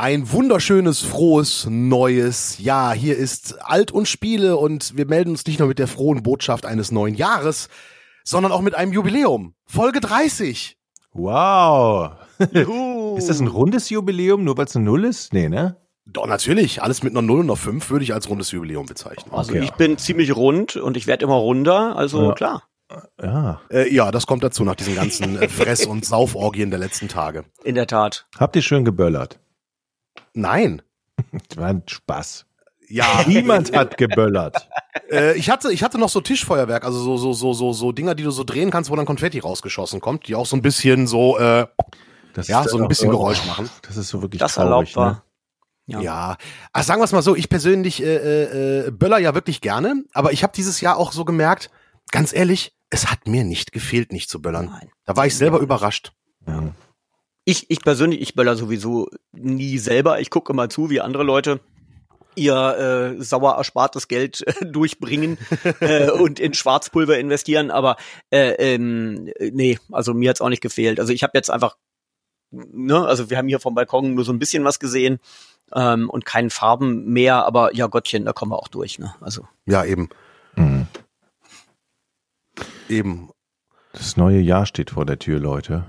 Ein wunderschönes, frohes, neues Jahr. Hier ist Alt und Spiele und wir melden uns nicht nur mit der frohen Botschaft eines neuen Jahres, sondern auch mit einem Jubiläum. Folge 30. Wow. ist das ein rundes Jubiläum, nur weil es eine Null ist? Nee, ne? Doch, natürlich. Alles mit einer Null und einer 5 würde ich als rundes Jubiläum bezeichnen. Also okay. ich bin ziemlich rund und ich werde immer runder, also ja. klar. Ja. Äh, ja, das kommt dazu nach diesen ganzen äh, Fress- und Sauforgien der letzten Tage. In der Tat. Habt ihr schön geböllert? Nein. Das war ein Spaß. Ja. Niemand hat geböllert. Äh, ich hatte, ich hatte noch so Tischfeuerwerk, also so, so, so, so, so Dinger, die du so drehen kannst, wo dann Konfetti rausgeschossen kommt, die auch so ein bisschen so, äh, das ja, so ein bisschen Geräusch machen. Das ist so wirklich das traurig, erlaubt war. Ne? Ja. ja. Also sagen wir es mal so, ich persönlich äh, äh, äh, böller ja wirklich gerne, aber ich habe dieses Jahr auch so gemerkt, ganz ehrlich, es hat mir nicht gefehlt, nicht zu böllern. Nein. Da war ich selber überrascht. Ja. Ich, ich persönlich, ich böller sowieso nie selber. Ich gucke immer zu, wie andere Leute ihr äh, sauer erspartes Geld äh, durchbringen äh, und in Schwarzpulver investieren. Aber äh, ähm, nee, also mir hat's auch nicht gefehlt. Also ich habe jetzt einfach, ne, also wir haben hier vom Balkon nur so ein bisschen was gesehen ähm, und keinen Farben mehr. Aber ja, Gottchen, da kommen wir auch durch. Ne? Also ja, eben. Mhm. Eben. Das neue Jahr steht vor der Tür, Leute.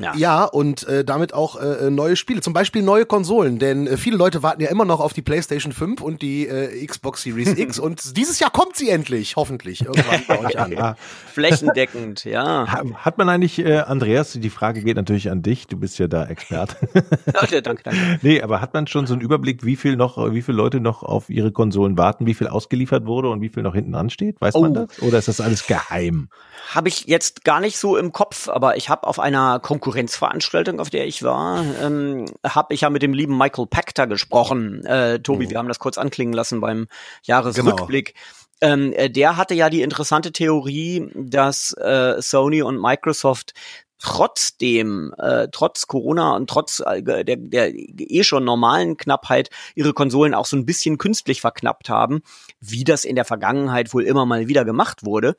Ja. ja, und äh, damit auch äh, neue Spiele, zum Beispiel neue Konsolen, denn äh, viele Leute warten ja immer noch auf die PlayStation 5 und die äh, Xbox Series X und dieses Jahr kommt sie endlich, hoffentlich, irgendwann bei euch an. Flächendeckend, ja. Hat man eigentlich, äh, Andreas, die Frage geht natürlich an dich, du bist ja da Experte. okay, danke, danke. Nee, aber hat man schon so einen Überblick, wie viel noch, wie viele Leute noch auf ihre Konsolen warten, wie viel ausgeliefert wurde und wie viel noch hinten dran steht? Weiß oh. man das? Oder ist das alles geheim? Habe ich jetzt gar nicht so im Kopf, aber ich habe auf einer Konkurrenzveranstaltung, auf der ich war, ähm, habe ich ja mit dem lieben Michael Pachter gesprochen. Äh, Tobi, mhm. wir haben das kurz anklingen lassen beim Jahresrückblick. Genau. Ähm, äh, der hatte ja die interessante Theorie, dass äh, Sony und Microsoft trotzdem, äh, trotz Corona und trotz äh, der, der eh schon normalen Knappheit ihre Konsolen auch so ein bisschen künstlich verknappt haben, wie das in der Vergangenheit wohl immer mal wieder gemacht wurde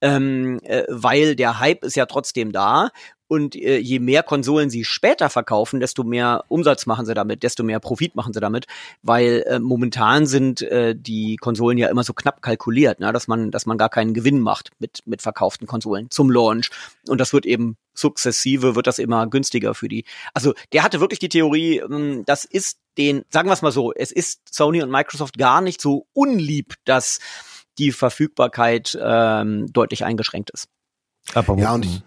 ähm, äh, weil der Hype ist ja trotzdem da und äh, je mehr Konsolen sie später verkaufen, desto mehr Umsatz machen sie damit, desto mehr Profit machen sie damit, weil äh, momentan sind äh, die Konsolen ja immer so knapp kalkuliert, ne, dass man, dass man gar keinen Gewinn macht mit mit verkauften Konsolen zum Launch und das wird eben sukzessive wird das immer günstiger für die. Also der hatte wirklich die Theorie, ähm, das ist den, sagen wir es mal so, es ist Sony und Microsoft gar nicht so unlieb, dass die Verfügbarkeit ähm, deutlich eingeschränkt ist. Aber ja, und ich,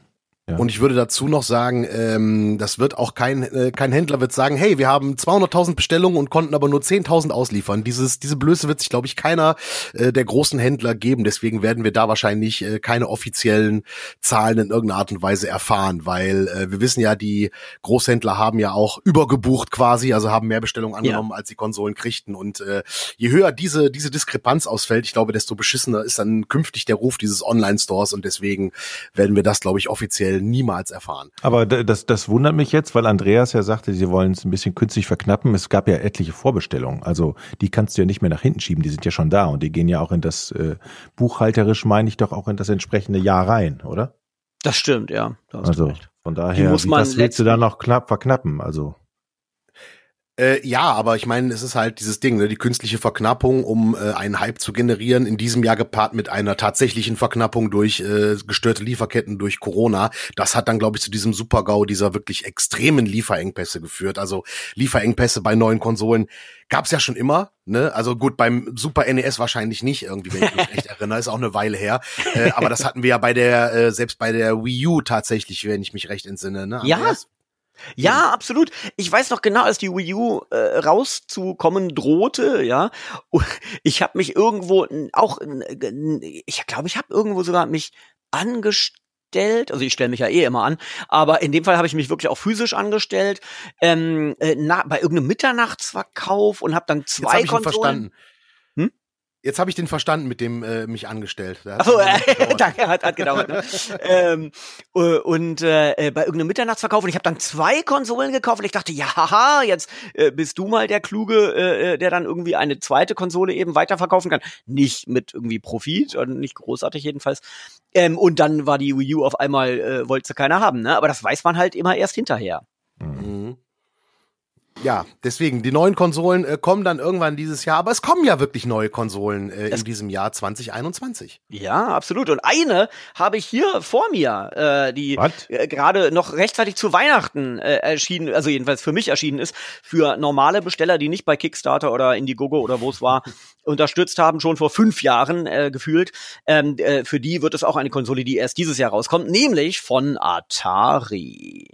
ja. Und ich würde dazu noch sagen, ähm, das wird auch kein, äh, kein Händler wird sagen, hey, wir haben 200.000 Bestellungen und konnten aber nur 10.000 ausliefern. Dieses, diese Blöße wird sich, glaube ich, keiner äh, der großen Händler geben. Deswegen werden wir da wahrscheinlich äh, keine offiziellen Zahlen in irgendeiner Art und Weise erfahren, weil äh, wir wissen ja, die Großhändler haben ja auch übergebucht quasi, also haben mehr Bestellungen angenommen, ja. als sie Konsolen kriegten. Und äh, je höher diese, diese Diskrepanz ausfällt, ich glaube, desto beschissener ist dann künftig der Ruf dieses Online-Stores und deswegen werden wir das, glaube ich, offiziell niemals erfahren. Aber das, das wundert mich jetzt, weil Andreas ja sagte, sie wollen es ein bisschen künstlich verknappen. Es gab ja etliche Vorbestellungen. Also die kannst du ja nicht mehr nach hinten schieben, die sind ja schon da und die gehen ja auch in das äh, buchhalterisch, meine ich doch auch in das entsprechende Jahr rein, oder? Das stimmt, ja. also von daher, muss man das willst du da noch knapp verknappen? Also äh, ja, aber ich meine, es ist halt dieses Ding, ne, die künstliche Verknappung, um äh, einen Hype zu generieren, in diesem Jahr gepaart mit einer tatsächlichen Verknappung durch äh, gestörte Lieferketten durch Corona. Das hat dann, glaube ich, zu diesem Supergau dieser wirklich extremen Lieferengpässe geführt. Also Lieferengpässe bei neuen Konsolen gab's ja schon immer. Ne? Also gut, beim Super NES wahrscheinlich nicht irgendwie, wenn ich mich recht erinnere, ist auch eine Weile her. Äh, aber das hatten wir ja bei der, äh, selbst bei der Wii U tatsächlich, wenn ich mich recht entsinne. Ne? Ja, ja, mhm. absolut. Ich weiß noch genau, als die Wii U äh, rauszukommen drohte, ja. Ich habe mich irgendwo auch, ich glaube, ich habe irgendwo sogar mich angestellt, also ich stelle mich ja eh immer an, aber in dem Fall habe ich mich wirklich auch physisch angestellt, ähm, äh, na, bei irgendeinem Mitternachtsverkauf und habe dann zwei Jetzt hab Konsolen. Verstanden. Jetzt habe ich den verstanden mit dem äh, mich angestellt. Achso, äh, danke, hat, hat gedauert. Ne? ähm, äh, und äh, bei irgendeinem Mitternachtsverkauf und ich habe dann zwei Konsolen gekauft und ich dachte, ja, haha, jetzt äh, bist du mal der Kluge, äh, äh, der dann irgendwie eine zweite Konsole eben weiterverkaufen kann. Nicht mit irgendwie Profit, nicht großartig jedenfalls. Ähm, und dann war die Wii U auf einmal, äh, wollte sie keiner haben, ne? Aber das weiß man halt immer erst hinterher. Mhm. Ja, deswegen, die neuen Konsolen äh, kommen dann irgendwann dieses Jahr, aber es kommen ja wirklich neue Konsolen äh, in diesem Jahr 2021. Ja, absolut. Und eine habe ich hier vor mir, äh, die äh, gerade noch rechtzeitig zu Weihnachten äh, erschienen, also jedenfalls für mich erschienen ist, für normale Besteller, die nicht bei Kickstarter oder Indiegogo oder wo es war, unterstützt haben, schon vor fünf Jahren äh, gefühlt. Ähm, äh, für die wird es auch eine Konsole, die erst dieses Jahr rauskommt, nämlich von Atari.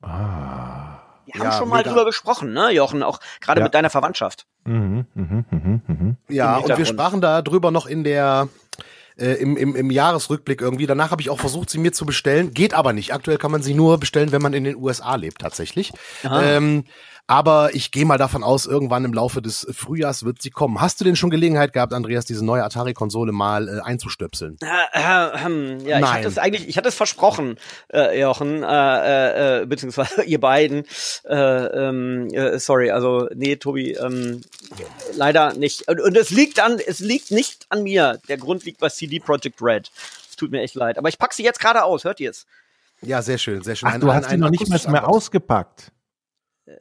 Ah. Wir haben ja, schon mal mega. drüber gesprochen, ne, Jochen, auch gerade ja. mit deiner Verwandtschaft. Mhm, mh, mh, mh. Ja, und wir sprachen da drüber noch in der äh, im, im, im Jahresrückblick irgendwie. Danach habe ich auch versucht, sie mir zu bestellen. Geht aber nicht. Aktuell kann man sie nur bestellen, wenn man in den USA lebt, tatsächlich. Ähm, aber ich gehe mal davon aus, irgendwann im Laufe des Frühjahrs wird sie kommen. Hast du denn schon Gelegenheit gehabt, Andreas, diese neue Atari-Konsole mal äh, einzustöpseln? Äh, äh, ähm, ja, Nein. ich hatte es eigentlich, ich hatte es versprochen, äh, Jochen, äh, äh, beziehungsweise ihr beiden. Äh, ähm, äh, sorry, also nee, Tobi, ähm, leider nicht. Und, und es liegt an, es liegt nicht an mir. Der Grund liegt bei CD Projekt Red. Es tut mir echt leid. Aber ich pack sie jetzt gerade aus. Hört ihr es? Ja, sehr schön, sehr schön. Ach, ein, du hast sie noch nicht mal mehr ausgepackt. Äh,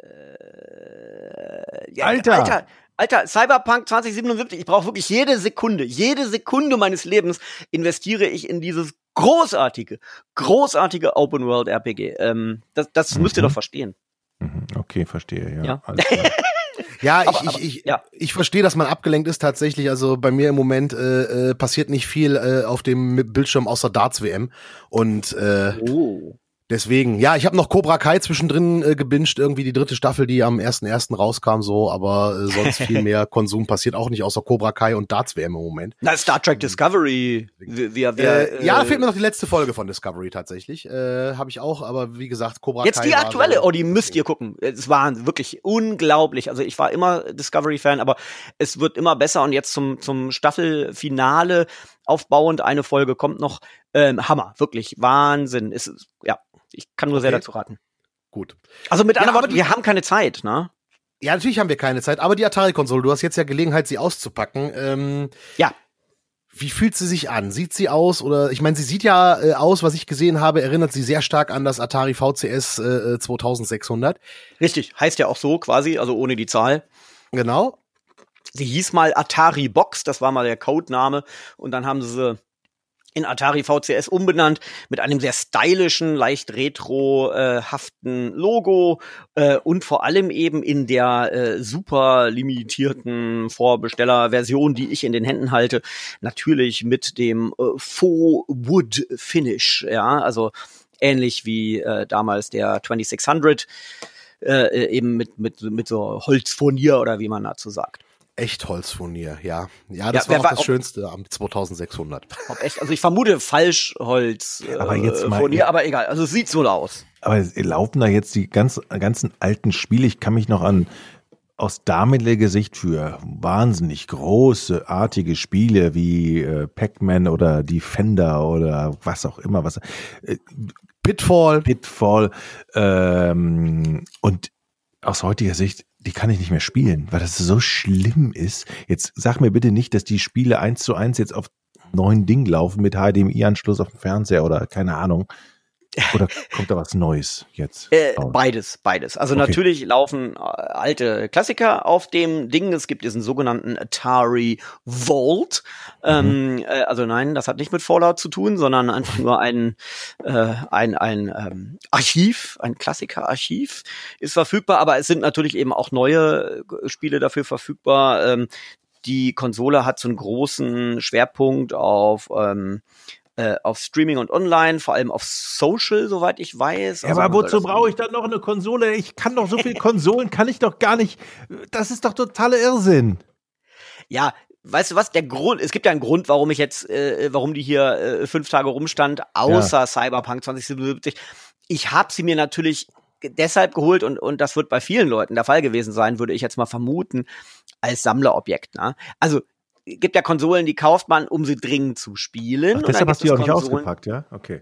ja, Alter. Alter. Alter, Cyberpunk 2077, ich brauche wirklich jede Sekunde, jede Sekunde meines Lebens investiere ich in dieses großartige, großartige Open World RPG. Ähm, das das mhm. müsst ihr doch verstehen. Mhm. Okay, verstehe, ja. Ja, ja ich, aber, ich, ich, ja. ich verstehe, dass man abgelenkt ist tatsächlich. Also bei mir im Moment äh, äh, passiert nicht viel äh, auf dem Bildschirm außer Darts WM. Und äh, oh. Deswegen, ja, ich habe noch Cobra Kai zwischendrin äh, gebinged, irgendwie die dritte Staffel, die am 1.1. rauskam, so, aber äh, sonst viel mehr Konsum passiert auch nicht, außer Cobra Kai und Darts WM im Moment. Na, Star Trek Discovery. Wir, wir, äh, ja, da fehlt mir noch die letzte Folge von Discovery tatsächlich. Äh, habe ich auch, aber wie gesagt, Cobra Jetzt Kai. Jetzt die aktuelle, so, oh, die müsst ihr gucken. Es war wirklich unglaublich. Also ich war immer Discovery-Fan, aber es wird immer besser und jetzt zum, zum Staffelfinale aufbauend, eine Folge kommt noch. Ähm, Hammer, wirklich Wahnsinn. Ist, ja, ich kann nur okay. sehr dazu raten. Gut. Also mit anderen ja, Worten, wir haben keine Zeit, ne? Ja, natürlich haben wir keine Zeit, aber die Atari-Konsole, du hast jetzt ja Gelegenheit, sie auszupacken. Ähm, ja. Wie fühlt sie sich an? Sieht sie aus oder ich meine, sie sieht ja äh, aus, was ich gesehen habe, erinnert sie sehr stark an das Atari VCS äh, 2600. Richtig, heißt ja auch so quasi, also ohne die Zahl. Genau. Sie hieß mal Atari Box, das war mal der Codename und dann haben sie in Atari VCS umbenannt mit einem sehr stylischen, leicht retrohaften äh, Logo äh, und vor allem eben in der äh, super limitierten Vorbestellerversion, die ich in den Händen halte, natürlich mit dem äh, Faux Wood Finish, ja, also ähnlich wie äh, damals der 2600 äh, eben mit mit mit so Holzfurnier oder wie man dazu sagt. Echtholzfurnier, ja. Ja, das ja, war auch das Schönste am 2600. Ob echt, also ich vermute Falschholz äh, aber jetzt mal, Furnier, aber egal, also es sieht so aus. Aber laufen da jetzt die ganz, ganzen alten Spiele, ich kann mich noch an aus damaliger Sicht für wahnsinnig große, artige Spiele wie äh, Pac-Man oder Defender oder was auch immer, was äh, Pitfall, Pitfall ähm, und aus heutiger Sicht die kann ich nicht mehr spielen, weil das so schlimm ist. Jetzt sag mir bitte nicht, dass die Spiele eins zu eins jetzt auf neuen Ding laufen mit HDMI-Anschluss auf dem Fernseher oder keine Ahnung. Oder kommt da was Neues jetzt? Äh, beides, beides. Also okay. natürlich laufen äh, alte Klassiker auf dem Ding. Es gibt diesen sogenannten Atari Vault. Ähm, mhm. Ähm, äh, also nein, das hat nicht mit Fallout zu tun, sondern einfach nur ein, äh, ein, ein ähm, Archiv, ein Klassiker-Archiv ist verfügbar. Aber es sind natürlich eben auch neue äh, Spiele dafür verfügbar. Ähm, die Konsole hat so einen großen Schwerpunkt auf ähm, äh, auf Streaming und Online, vor allem auf Social, soweit ich weiß. Also aber wozu brauche ich dann noch eine Konsole? Ich kann doch so viele Konsolen, kann ich doch gar nicht. Das ist doch totaler Irrsinn. Ja, weißt du was, der Grund, es gibt ja einen Grund, warum ich jetzt, äh, warum die hier äh, fünf Tage rumstand, außer ja. Cyberpunk 2077. Ich habe sie mir natürlich deshalb geholt und, und das wird bei vielen Leuten der Fall gewesen sein, würde ich jetzt mal vermuten, als Sammlerobjekt. Ne? Also gibt ja Konsolen, die kauft man, um sie dringend zu spielen. Ach, deshalb hast du die auch nicht ausgepackt, ja? Okay.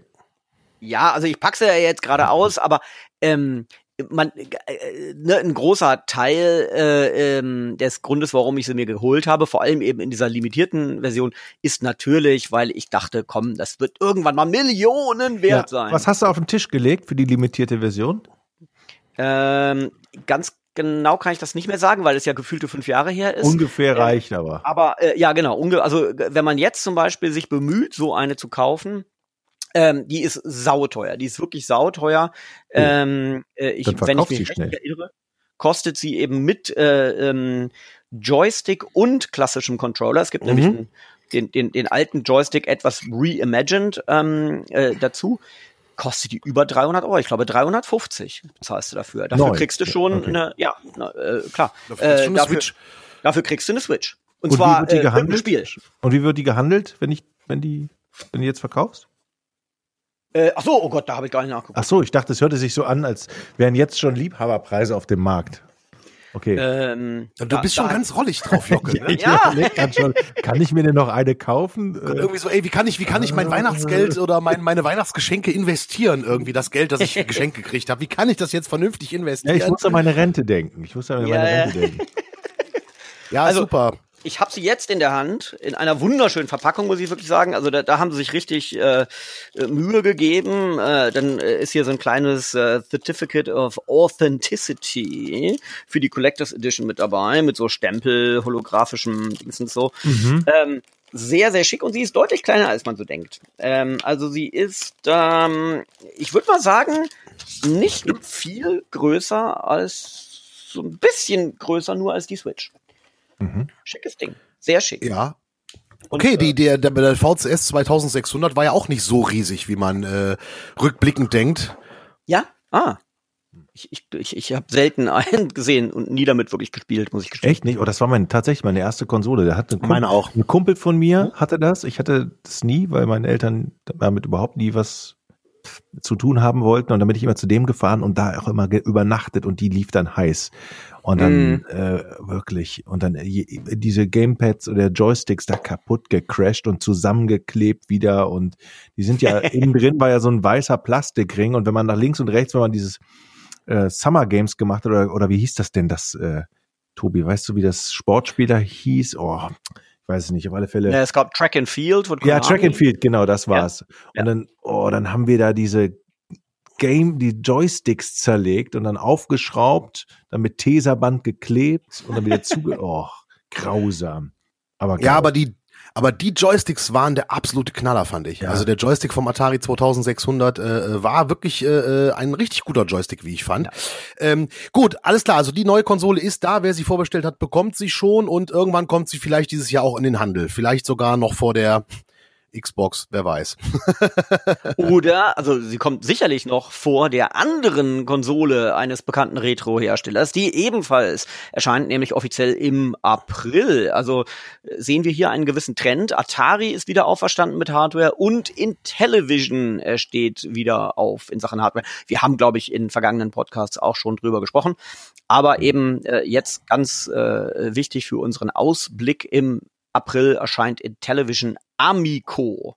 Ja, also ich packe sie ja jetzt gerade aus, aber ähm, man, äh, ne, ein großer Teil äh, ähm, des Grundes, warum ich sie mir geholt habe, vor allem eben in dieser limitierten Version, ist natürlich, weil ich dachte, komm, das wird irgendwann mal Millionen wert ja. sein. Was hast du auf den Tisch gelegt für die limitierte Version? Ähm, ganz genau kann ich das nicht mehr sagen, weil es ja gefühlte fünf Jahre her ist. Ungefähr reicht aber. Aber äh, ja, genau. Also wenn man jetzt zum Beispiel sich bemüht, so eine zu kaufen, ähm, die ist sauteuer. Die ist wirklich sauteuer. Oh. Ähm, äh, ich, wenn ich mich recht irre, kostet sie eben mit äh, ähm, Joystick und klassischem Controller. Es gibt mhm. nämlich einen, den, den, den alten Joystick etwas reimagined ähm, äh, dazu kostet die über 300 Euro. Ich glaube 350 zahlst du dafür. Dafür Neu. kriegst du schon okay. eine, ja, na, äh, klar. Dafür, äh, dafür, Switch. dafür kriegst du eine Switch. Und, Und zwar wie wird die äh, gehandelt? Spiel. Und wie wird die gehandelt, wenn ich, wenn die, wenn die jetzt verkaufst? Äh, ach so, oh Gott, da habe ich gar nicht nachgeguckt. Ach so, ich dachte, es hörte sich so an, als wären jetzt schon Liebhaberpreise auf dem Markt. Okay. Ähm, du da, bist schon ganz rollig drauf, Jocke. Ne? ja. ja. Kann, schon, kann ich mir denn noch eine kaufen? Irgendwie so, ey, wie kann ich, wie kann ich mein Weihnachtsgeld oder mein, meine Weihnachtsgeschenke investieren? Irgendwie das Geld, das ich geschenkt gekriegt habe. Wie kann ich das jetzt vernünftig investieren? Ja, ich muss an meine Rente denken. Ich muss an meine ja, Rente denken. Ja, also, super ich habe sie jetzt in der Hand, in einer wunderschönen Verpackung, muss ich wirklich sagen. Also da, da haben sie sich richtig äh, äh Mühe gegeben. Äh, dann äh, ist hier so ein kleines äh, Certificate of Authenticity für die Collectors Edition mit dabei, mit so Stempel, holographischem Dings und so. Mhm. Ähm, sehr, sehr schick und sie ist deutlich kleiner, als man so denkt. Ähm, also sie ist, ähm, ich würde mal sagen, nicht viel größer als, so ein bisschen größer nur als die Switch. Mhm. Schickes Ding. Sehr schick. Ja. Okay, Und, die, äh, der, der, der VCS 2600 war ja auch nicht so riesig, wie man äh, rückblickend denkt. Ja? Ah. Ich, ich, ich, ich habe selten einen gesehen und nie damit wirklich gespielt, muss ich gestehen. Echt nicht? Oh, das war mein, tatsächlich meine erste Konsole. Der hatte meine auch. Ein Kumpel von mir hatte das. Ich hatte das nie, weil meine Eltern damit überhaupt nie was zu tun haben wollten. Und dann bin ich immer zu dem gefahren und da auch immer übernachtet und die lief dann heiß. Und dann mm. äh, wirklich, und dann äh, diese Gamepads oder Joysticks da kaputt gecrashed und zusammengeklebt wieder. Und die sind ja innen drin war ja so ein weißer Plastikring. Und wenn man nach links und rechts, wenn man dieses äh, Summer Games gemacht hat, oder, oder wie hieß das denn, das, äh, Tobi, weißt du, wie das Sportspieler hieß? Oh, weiß es nicht, auf alle Fälle. Ja, es gab Track and Field. Ja, Track and Field, genau, das war's. Ja. Und dann, oh, dann haben wir da diese Game, die Joysticks zerlegt und dann aufgeschraubt, dann mit Teserband geklebt und dann wieder zuge... Oh, grausam. Aber ja, aber die, aber die Joysticks waren der absolute Knaller, fand ich. Ja. Also der Joystick vom Atari 2600 äh, äh, war wirklich äh, äh, ein richtig guter Joystick, wie ich fand. Ja. Ähm, gut, alles klar. Also die neue Konsole ist da. Wer sie vorbestellt hat, bekommt sie schon und irgendwann kommt sie vielleicht dieses Jahr auch in den Handel. Vielleicht sogar noch vor der Xbox, wer weiß. Oder, also sie kommt sicherlich noch vor der anderen Konsole eines bekannten Retro-Herstellers, die ebenfalls erscheint, nämlich offiziell im April. Also sehen wir hier einen gewissen Trend. Atari ist wieder auferstanden mit Hardware und Intellivision steht wieder auf in Sachen Hardware. Wir haben, glaube ich, in vergangenen Podcasts auch schon drüber gesprochen. Aber eben äh, jetzt ganz äh, wichtig für unseren Ausblick im April erscheint Intellivision Amico.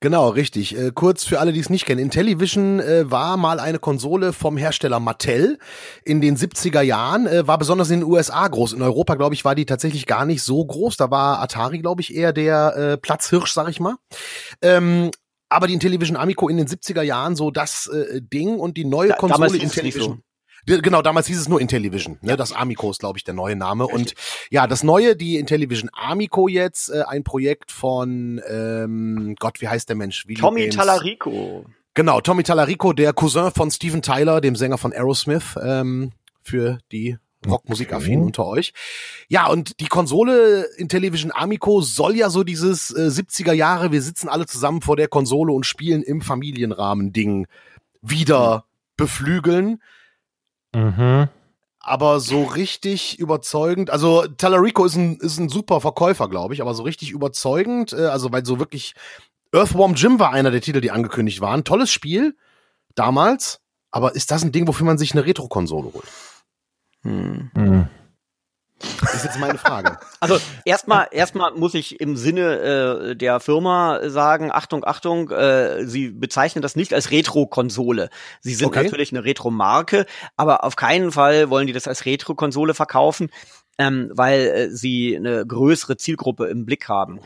Genau, richtig. Äh, kurz für alle, die es nicht kennen. Intellivision äh, war mal eine Konsole vom Hersteller Mattel in den 70er Jahren, äh, war besonders in den USA groß. In Europa, glaube ich, war die tatsächlich gar nicht so groß. Da war Atari, glaube ich, eher der äh, Platzhirsch, sag ich mal. Ähm, aber die Intellivision Amico in den 70er Jahren so das äh, Ding und die neue da, Konsole Intellivision. Genau, damals hieß es nur Intellivision. Ne? Das Amico ist, glaube ich, der neue Name. Und ja, das neue, die Intellivision Amico jetzt, äh, ein Projekt von ähm, Gott, wie heißt der Mensch? Video Tommy Games. Talarico. Genau, Tommy Talarico, der Cousin von Steven Tyler, dem Sänger von Aerosmith, ähm, für die Rockmusikaffinen okay. unter euch. Ja, und die Konsole Intellivision Amico soll ja so dieses äh, 70er Jahre, wir sitzen alle zusammen vor der Konsole und spielen im Familienrahmen Ding wieder beflügeln. Mhm. Aber so richtig überzeugend, also Talarico ist ein, ist ein super Verkäufer, glaube ich, aber so richtig überzeugend, äh, also weil so wirklich Earthworm Jim war einer der Titel, die angekündigt waren. Tolles Spiel damals, aber ist das ein Ding, wofür man sich eine Retro-Konsole holt? Hm. Hm. Das ist jetzt meine Frage. Also erstmal erstmal muss ich im Sinne äh, der Firma sagen, Achtung, Achtung, äh, sie bezeichnen das nicht als Retro-Konsole. Sie sind okay. natürlich eine Retro-Marke, aber auf keinen Fall wollen die das als Retro-Konsole verkaufen, ähm, weil äh, sie eine größere Zielgruppe im Blick haben.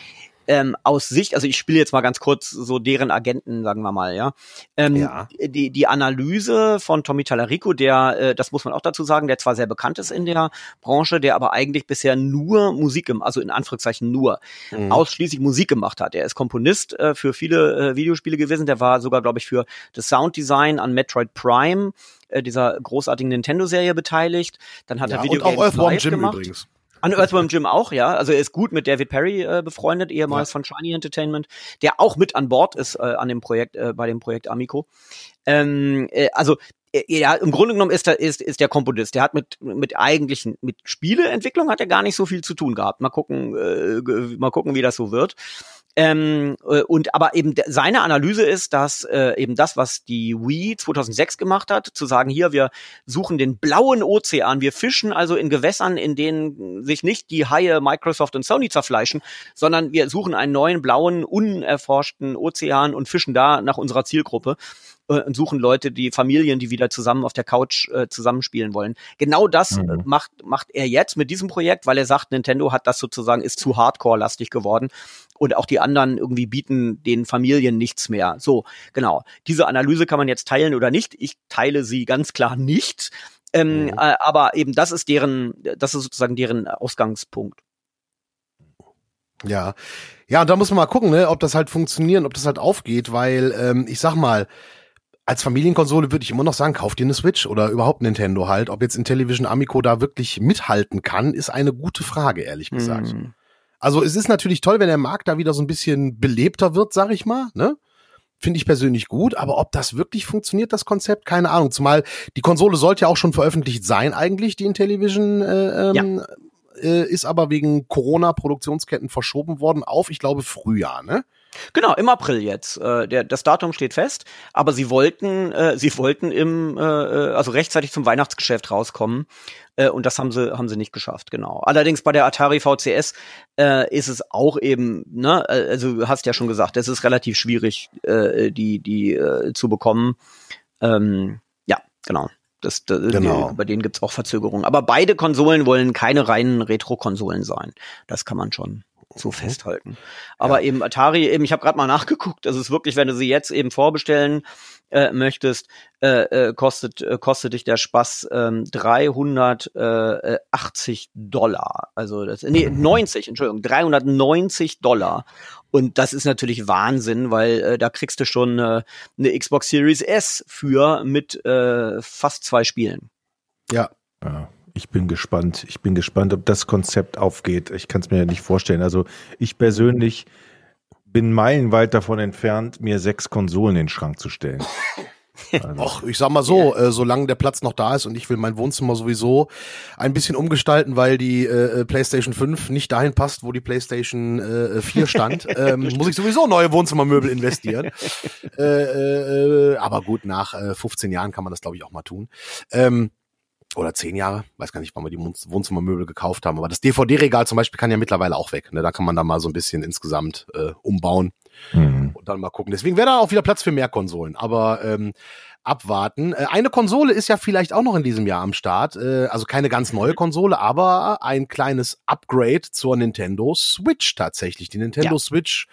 Ähm, aus Sicht, also ich spiele jetzt mal ganz kurz so deren Agenten, sagen wir mal, ja. Ähm, ja. Die, die Analyse von Tommy Talarico, der, äh, das muss man auch dazu sagen, der zwar sehr bekannt ist in der Branche, der aber eigentlich bisher nur Musik, also in Anführungszeichen nur, mhm. ausschließlich Musik gemacht hat. Er ist Komponist äh, für viele äh, Videospiele gewesen, der war sogar, glaube ich, für das Sounddesign an Metroid Prime äh, dieser großartigen Nintendo-Serie beteiligt. Dann hat ja, er Video und auch Earthworm Jim gemacht. übrigens. An Earthworm Jim auch, ja. Also er ist gut mit David Perry äh, befreundet, ehemals ja. von Shiny Entertainment, der auch mit an Bord ist äh, an dem Projekt, äh, bei dem Projekt Amico. Ähm, äh, also äh, ja, im Grunde genommen ist, er, ist, ist der Komponist. Der hat mit, mit eigentlichen, mit Spieleentwicklung hat er gar nicht so viel zu tun gehabt. Mal gucken, äh, mal gucken, wie das so wird. Ähm, äh, und aber eben seine Analyse ist, dass äh, eben das, was die Wii 2006 gemacht hat, zu sagen, hier wir suchen den blauen Ozean, wir fischen also in Gewässern, in denen sich nicht die Haie Microsoft und Sony zerfleischen, sondern wir suchen einen neuen blauen unerforschten Ozean und fischen da nach unserer Zielgruppe äh, und suchen Leute, die Familien, die wieder zusammen auf der Couch äh, zusammenspielen wollen. Genau das äh, mhm. macht macht er jetzt mit diesem Projekt, weil er sagt, Nintendo hat das sozusagen ist zu Hardcore-lastig geworden und auch die anderen irgendwie bieten den Familien nichts mehr. So, genau. Diese Analyse kann man jetzt teilen oder nicht. Ich teile sie ganz klar nicht. Ähm, mhm. äh, aber eben das ist deren, das ist sozusagen deren Ausgangspunkt. Ja, ja, und da muss man mal gucken, ne, ob das halt funktioniert, ob das halt aufgeht, weil ähm, ich sag mal, als Familienkonsole würde ich immer noch sagen, kauf dir eine Switch oder überhaupt Nintendo halt. Ob jetzt Intellivision Amico da wirklich mithalten kann, ist eine gute Frage, ehrlich gesagt. Mhm. Also es ist natürlich toll, wenn der Markt da wieder so ein bisschen belebter wird, sag ich mal, ne? Finde ich persönlich gut, aber ob das wirklich funktioniert, das Konzept, keine Ahnung. Zumal die Konsole sollte ja auch schon veröffentlicht sein, eigentlich, die Intellivision, äh, ähm, ja. äh, ist aber wegen Corona-Produktionsketten verschoben worden auf, ich glaube, Frühjahr, ne? Genau, im April jetzt. Äh, der, das Datum steht fest, aber sie wollten, äh, sie wollten im, äh, äh, also rechtzeitig zum Weihnachtsgeschäft rauskommen äh, und das haben sie, haben sie nicht geschafft, genau. Allerdings bei der Atari VCS äh, ist es auch eben, ne, also du hast ja schon gesagt, es ist relativ schwierig, äh, die, die äh, zu bekommen. Ähm, ja, genau. Das, das, genau. Die, bei denen gibt's auch Verzögerungen. Aber beide Konsolen wollen keine reinen Retro-Konsolen sein. Das kann man schon so mhm. festhalten. Aber ja. eben Atari, eben, ich habe gerade mal nachgeguckt, das ist wirklich, wenn du sie jetzt eben vorbestellen äh, möchtest, äh, äh, kostet, äh, kostet dich der Spaß ähm, 380 Dollar. Also das, nee, 90, mhm. Entschuldigung, 390 Dollar. Und das ist natürlich Wahnsinn, weil äh, da kriegst du schon äh, eine Xbox Series S für mit äh, fast zwei Spielen. Ja. ja. Ich bin gespannt. Ich bin gespannt, ob das Konzept aufgeht. Ich kann es mir ja nicht vorstellen. Also ich persönlich bin meilenweit davon entfernt, mir sechs Konsolen in den Schrank zu stellen. Also. Och, ich sag mal so, äh, solange der Platz noch da ist und ich will mein Wohnzimmer sowieso ein bisschen umgestalten, weil die äh, äh PlayStation 5 nicht dahin passt, wo die PlayStation äh, 4 stand, ähm, muss ich sowieso neue Wohnzimmermöbel investieren. äh, äh, äh, aber gut, nach äh, 15 Jahren kann man das, glaube ich, auch mal tun. Ähm, oder zehn Jahre, weiß gar nicht, wann wir die Wohnzimmermöbel gekauft haben, aber das DVD-Regal zum Beispiel kann ja mittlerweile auch weg. Ne? Da kann man dann mal so ein bisschen insgesamt äh, umbauen mhm. und dann mal gucken. Deswegen wäre da auch wieder Platz für mehr Konsolen, aber ähm, abwarten. Äh, eine Konsole ist ja vielleicht auch noch in diesem Jahr am Start, äh, also keine ganz neue Konsole, aber ein kleines Upgrade zur Nintendo Switch tatsächlich. Die Nintendo ja. Switch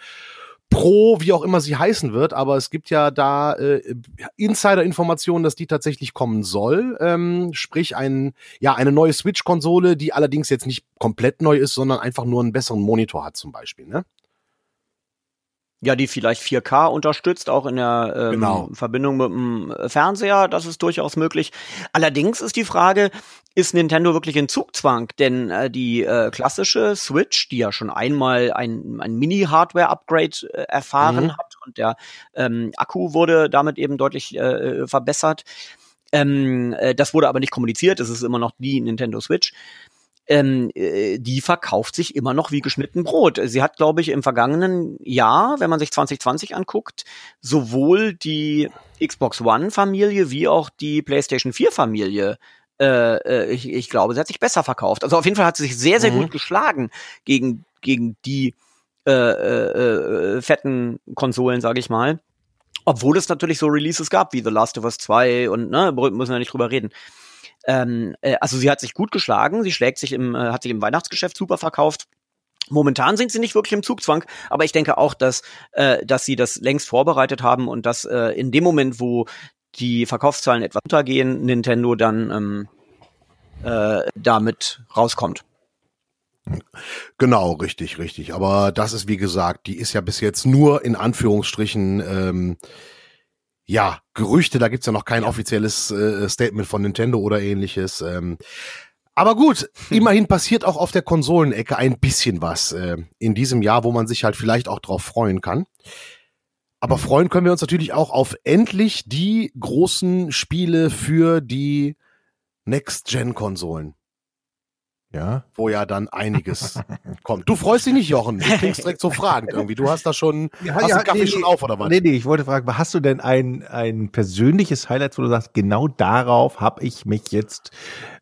Pro, wie auch immer sie heißen wird, aber es gibt ja da äh, Insider-Informationen, dass die tatsächlich kommen soll. Ähm, sprich, ein, ja, eine neue Switch-Konsole, die allerdings jetzt nicht komplett neu ist, sondern einfach nur einen besseren Monitor hat, zum Beispiel, ne? Ja, die vielleicht 4K unterstützt, auch in der ähm, genau. Verbindung mit dem Fernseher, das ist durchaus möglich. Allerdings ist die Frage, ist Nintendo wirklich in Zugzwang? Denn äh, die äh, klassische Switch, die ja schon einmal ein, ein Mini-Hardware-Upgrade äh, erfahren mhm. hat und der ähm, Akku wurde damit eben deutlich äh, verbessert, ähm, äh, das wurde aber nicht kommuniziert, es ist immer noch die Nintendo Switch ähm, äh, die verkauft sich immer noch wie geschnitten Brot. Sie hat, glaube ich, im vergangenen Jahr, wenn man sich 2020 anguckt, sowohl die Xbox One-Familie wie auch die PlayStation 4-Familie äh, äh, ich, ich glaube, sie hat sich besser verkauft. Also auf jeden Fall hat sie sich sehr, sehr mhm. gut geschlagen gegen, gegen die äh, äh, äh, fetten Konsolen, sage ich mal. Obwohl es natürlich so Releases gab, wie The Last of Us 2 und ne, müssen wir nicht drüber reden. Ähm, äh, also sie hat sich gut geschlagen, sie schlägt sich im, äh, hat sich im Weihnachtsgeschäft super verkauft. Momentan sind sie nicht wirklich im Zugzwang, aber ich denke auch, dass, äh, dass sie das längst vorbereitet haben und dass äh, in dem Moment, wo die Verkaufszahlen etwas untergehen, Nintendo dann ähm, äh, damit rauskommt. Genau, richtig, richtig. Aber das ist, wie gesagt, die ist ja bis jetzt nur in Anführungsstrichen ähm, ja, Gerüchte, da gibt's ja noch kein offizielles äh, Statement von Nintendo oder ähnliches. Ähm, aber gut, immerhin passiert auch auf der Konsolenecke ein bisschen was äh, in diesem Jahr, wo man sich halt vielleicht auch drauf freuen kann. Aber mhm. freuen können wir uns natürlich auch auf endlich die großen Spiele für die Next-Gen-Konsolen. Ja. Wo ja dann einiges kommt. Du freust dich nicht, Jochen. Du klingst direkt so fragend irgendwie. Du hast da schon, ja, hast ja, Kaffee nee, schon auf oder was? Nee, nee, ich wollte fragen, hast du denn ein, ein persönliches Highlight, wo du sagst, genau darauf habe ich mich jetzt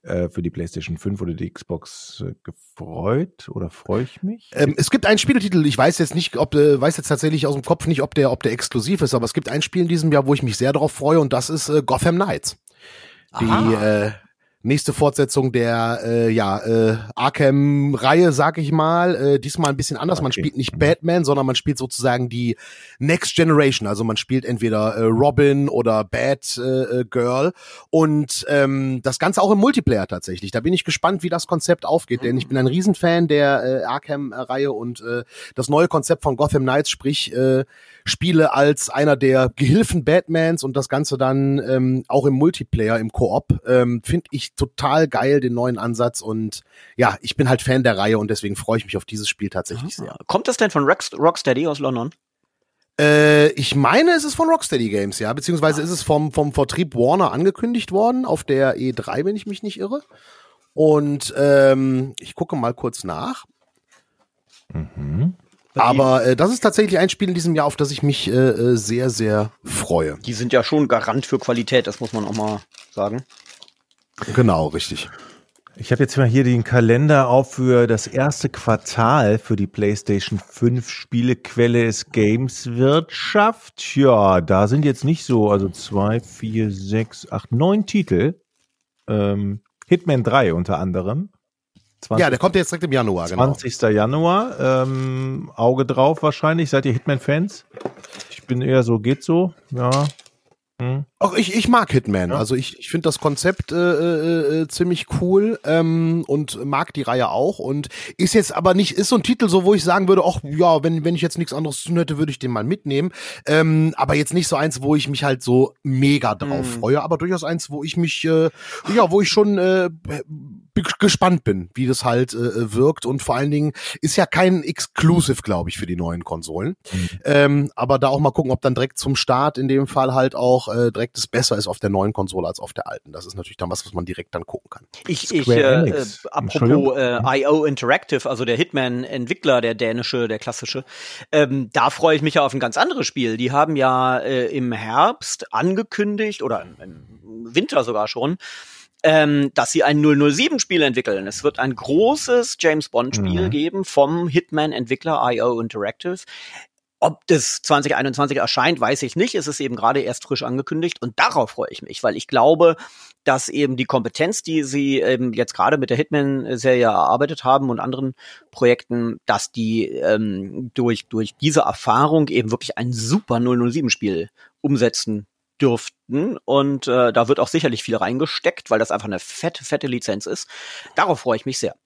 äh, für die PlayStation 5 oder die Xbox äh, gefreut oder freue ich mich? Ähm, es gibt einen Spieltitel, ich weiß jetzt nicht, ob, äh, weiß jetzt tatsächlich aus dem Kopf nicht, ob der, ob der exklusiv ist, aber es gibt ein Spiel in diesem Jahr, wo ich mich sehr darauf freue und das ist äh, Gotham Knights. Die, äh, nächste Fortsetzung der äh, ja äh, Arkham-Reihe, sag ich mal. Äh, diesmal ein bisschen anders. Okay. Man spielt nicht Batman, sondern man spielt sozusagen die Next Generation. Also man spielt entweder äh, Robin oder Bad äh, Girl und ähm, das Ganze auch im Multiplayer tatsächlich. Da bin ich gespannt, wie das Konzept aufgeht, denn ich bin ein Riesenfan der äh, Arkham-Reihe und äh, das neue Konzept von Gotham Knights, sprich äh, Spiele als einer der Gehilfen Batmans und das Ganze dann ähm, auch im Multiplayer, im Koop, ähm, finde ich total geil, den neuen Ansatz. Und ja, ich bin halt Fan der Reihe und deswegen freue ich mich auf dieses Spiel tatsächlich ah. sehr. Kommt das denn von Rocksteady aus London? Äh, ich meine, es ist von Rocksteady Games, ja, beziehungsweise ah. ist es vom, vom Vertrieb Warner angekündigt worden, auf der E3, wenn ich mich nicht irre. Und ähm, ich gucke mal kurz nach. Mhm. Aber äh, das ist tatsächlich ein Spiel in diesem Jahr, auf das ich mich äh, äh, sehr, sehr freue. Die sind ja schon Garant für Qualität, das muss man auch mal sagen. Genau, richtig. Ich habe jetzt mal hier den Kalender auf für das erste Quartal für die PlayStation 5 Spielequelle ist Gameswirtschaft. Ja, da sind jetzt nicht so, also zwei, vier, sechs, acht, neun Titel. Ähm, Hitman 3 unter anderem. 20, ja, der kommt jetzt direkt im Januar, genau. 20. Januar. Ähm, Auge drauf wahrscheinlich. Seid ihr Hitman-Fans? Ich bin eher so, geht so. Ja, hm. Auch ich, ich mag Hitman. Ja. Also ich, ich finde das Konzept äh, äh, äh, ziemlich cool ähm, und mag die Reihe auch. Und ist jetzt aber nicht, ist so ein Titel, so wo ich sagen würde, ach ja, wenn, wenn ich jetzt nichts anderes zu tun hätte, würde ich den mal mitnehmen. Ähm, aber jetzt nicht so eins, wo ich mich halt so mega drauf mhm. freue, aber durchaus eins, wo ich mich, äh, ja, wo ich schon äh, gespannt bin, wie das halt äh, wirkt. Und vor allen Dingen ist ja kein Exclusive, glaube ich, für die neuen Konsolen. Mhm. Ähm, aber da auch mal gucken, ob dann direkt zum Start in dem Fall halt auch äh, direkt es besser ist auf der neuen Konsole als auf der alten. Das ist natürlich dann was, was man direkt dann gucken kann. Ich, ich äh, äh, apropos äh, IO Interactive, also der Hitman-Entwickler, der dänische, der klassische, ähm, da freue ich mich ja auf ein ganz anderes Spiel. Die haben ja äh, im Herbst angekündigt oder im, im Winter sogar schon, ähm, dass sie ein 007-Spiel entwickeln. Es wird ein großes James Bond-Spiel mhm. geben vom Hitman-Entwickler IO Interactive. Ob das 2021 erscheint, weiß ich nicht. Es ist eben gerade erst frisch angekündigt und darauf freue ich mich, weil ich glaube, dass eben die Kompetenz, die sie eben jetzt gerade mit der Hitman-Serie erarbeitet haben und anderen Projekten, dass die ähm, durch, durch diese Erfahrung eben wirklich ein super 007-Spiel umsetzen dürften. Und äh, da wird auch sicherlich viel reingesteckt, weil das einfach eine fette, fette Lizenz ist. Darauf freue ich mich sehr.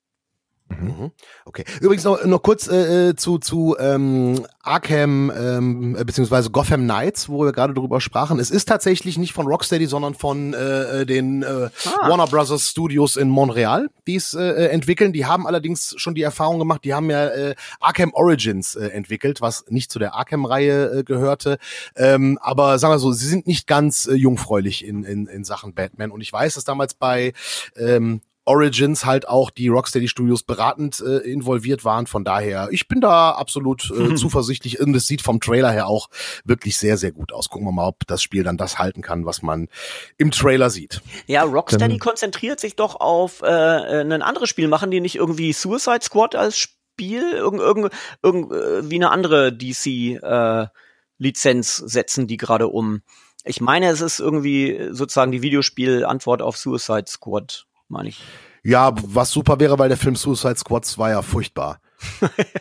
Mhm. Okay. Übrigens noch, noch kurz äh, äh, zu, zu ähm, Arkham ähm, äh, beziehungsweise Gotham Knights, wo wir gerade drüber sprachen. Es ist tatsächlich nicht von Rocksteady, sondern von äh, äh den äh, ah. Warner Brothers Studios in Montreal, die es äh, entwickeln. Die haben allerdings schon die Erfahrung gemacht, die haben ja äh, Arkham Origins äh, entwickelt, was nicht zu der Arkham-Reihe äh, gehörte. Ähm, aber sagen wir so, sie sind nicht ganz äh, jungfräulich in, in, in Sachen Batman. Und ich weiß, dass damals bei ähm, Origins halt auch die Rocksteady Studios beratend äh, involviert waren. Von daher, ich bin da absolut äh, zuversichtlich und es sieht vom Trailer her auch wirklich sehr, sehr gut aus. Gucken wir mal, ob das Spiel dann das halten kann, was man im Trailer sieht. Ja, Rocksteady dann, konzentriert sich doch auf äh, ein anderes Spiel. Machen die nicht irgendwie Suicide Squad als Spiel? Irgend, irgend, irgend, äh, wie eine andere DC äh, Lizenz setzen die gerade um. Ich meine, es ist irgendwie sozusagen die Videospielantwort auf Suicide Squad meine ich. Ja, was super wäre, weil der Film Suicide Squad war ja furchtbar.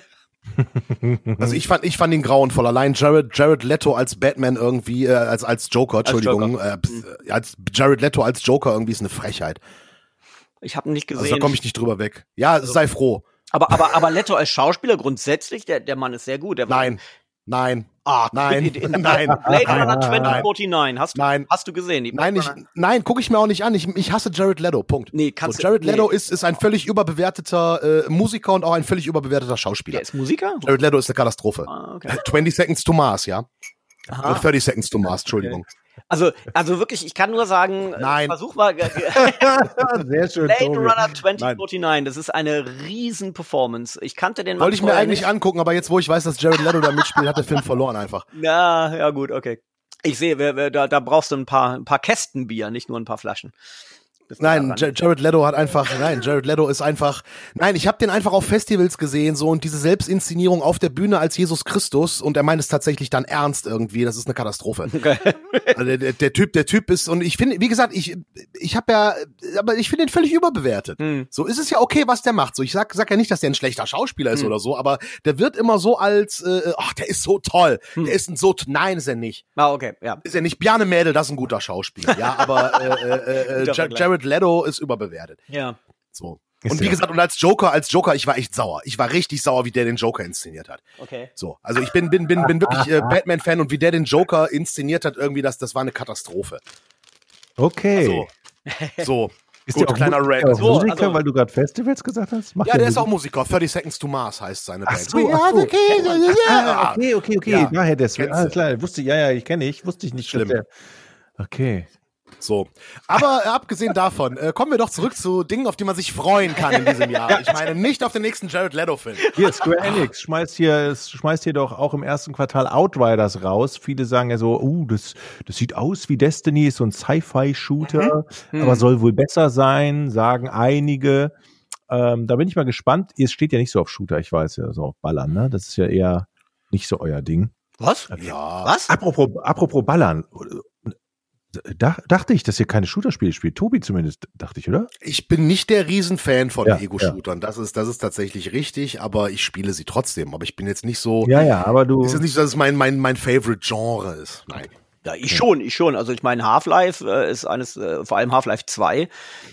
Also ich fand, ich fand ihn grauenvoll. Allein Jared, Jared Leto als Batman irgendwie, äh, als, als Joker, Entschuldigung, als, Joker. Äh, als Jared Leto als Joker irgendwie ist eine Frechheit. Ich habe nicht gesehen. Also da komme ich nicht drüber weg. Ja, also, sei froh. Aber, aber, aber Leto als Schauspieler grundsätzlich, der, der Mann ist sehr gut. nein, nein. Ah, nein, in, in, in nein, Blade Runner 2049, hast du, nein. hast du gesehen? Die nein, ich, nein, gucke ich mir auch nicht an. Ich, ich hasse Jared Leto, Punkt. Nee, kannst so, Jared Leto nee. ist, ist ein völlig überbewerteter äh, Musiker und auch ein völlig überbewerteter Schauspieler. Der ist Musiker? Jared Leto ist eine Katastrophe. Ah, okay. 20 Seconds to Mars, ja. Aha. 30 Seconds to Mars, Entschuldigung. Okay. Also, also wirklich, ich kann nur sagen, äh, Nein. versuch mal. Sehr schön. Blade Runner 2049, Nein. das ist eine riesen Performance. Ich kannte den Wollte ich mir eigentlich nicht. angucken, aber jetzt, wo ich weiß, dass Jared Leto da mitspielt, hat der Film verloren einfach. Ja, ja gut, okay. Ich sehe, da, da brauchst du ein paar, ein paar Kästen Bier, nicht nur ein paar Flaschen. Nein, Jared Leto hat einfach, nein, Jared Leto ist einfach, nein, ich habe den einfach auf Festivals gesehen, so und diese Selbstinszenierung auf der Bühne als Jesus Christus und er meint es tatsächlich dann ernst irgendwie, das ist eine Katastrophe. Okay. Also der, der, Typ, der Typ ist und ich finde, wie gesagt, ich ich habe ja, aber ich finde ihn völlig überbewertet. Hm. So ist es ja okay, was der macht. So ich sag sag ja nicht, dass der ein schlechter Schauspieler ist hm. oder so, aber der wird immer so als, äh, ach, der ist so toll, hm. der ist ein so, nein, ist er nicht. Ah, okay, ja. Ist er nicht. Bjarne Mädel, das ist ein guter Schauspieler, ja, aber äh, äh, äh, Jared Jared Leto ist überbewertet. Ja. So. Ist und wie gesagt, und als Joker, als Joker, ich war echt sauer. Ich war richtig sauer, wie der den Joker inszeniert hat. Okay. So, also ich bin bin bin bin wirklich äh, Batman-Fan und wie der den Joker inszeniert hat, irgendwie das das war eine Katastrophe. Okay. Also, so. Ist Gut, der kleiner Red. So, Musiker, also, weil du gerade Festivals gesagt hast? Macht ja, der, der ist auch Musiker. 30 Seconds to Mars heißt seine Band. Ach so, ach so. Okay, ah, okay, okay, okay. Ja. Daher deswegen. Ah, klar, wusste ich, ja, ja, ich kenne ich, wusste ich nicht. Schlimm. Der, okay. So. Aber äh, abgesehen davon, äh, kommen wir doch zurück zu Dingen, auf die man sich freuen kann in diesem Jahr. Ich meine, nicht auf den nächsten Jared Leto-Film. Hier, Square Enix schmeißt hier, schmeißt hier doch auch im ersten Quartal Outriders raus. Viele sagen ja so, uh, das, das sieht aus wie Destiny, ist so ein Sci-Fi-Shooter, mhm. aber soll wohl besser sein, sagen einige. Ähm, da bin ich mal gespannt. Ihr steht ja nicht so auf Shooter, ich weiß ja, so auf Ballern, ne? Das ist ja eher nicht so euer Ding. Was? Ja. Was? Apropos, apropos Ballern. Da, dachte ich, dass ihr keine Shooter-Spiele spielt. Tobi zumindest, dachte ich, oder? Ich bin nicht der Riesenfan von ja, Ego-Shootern. Ja. Das ist, das ist tatsächlich richtig, aber ich spiele sie trotzdem. Aber ich bin jetzt nicht so. Ja, ja, aber du. Ist jetzt nicht so, dass es mein, mein, mein Favorite Genre ist. Nein. Ja, ich schon, ich schon. Also ich meine, Half-Life äh, ist eines, äh, vor allem Half-Life 2,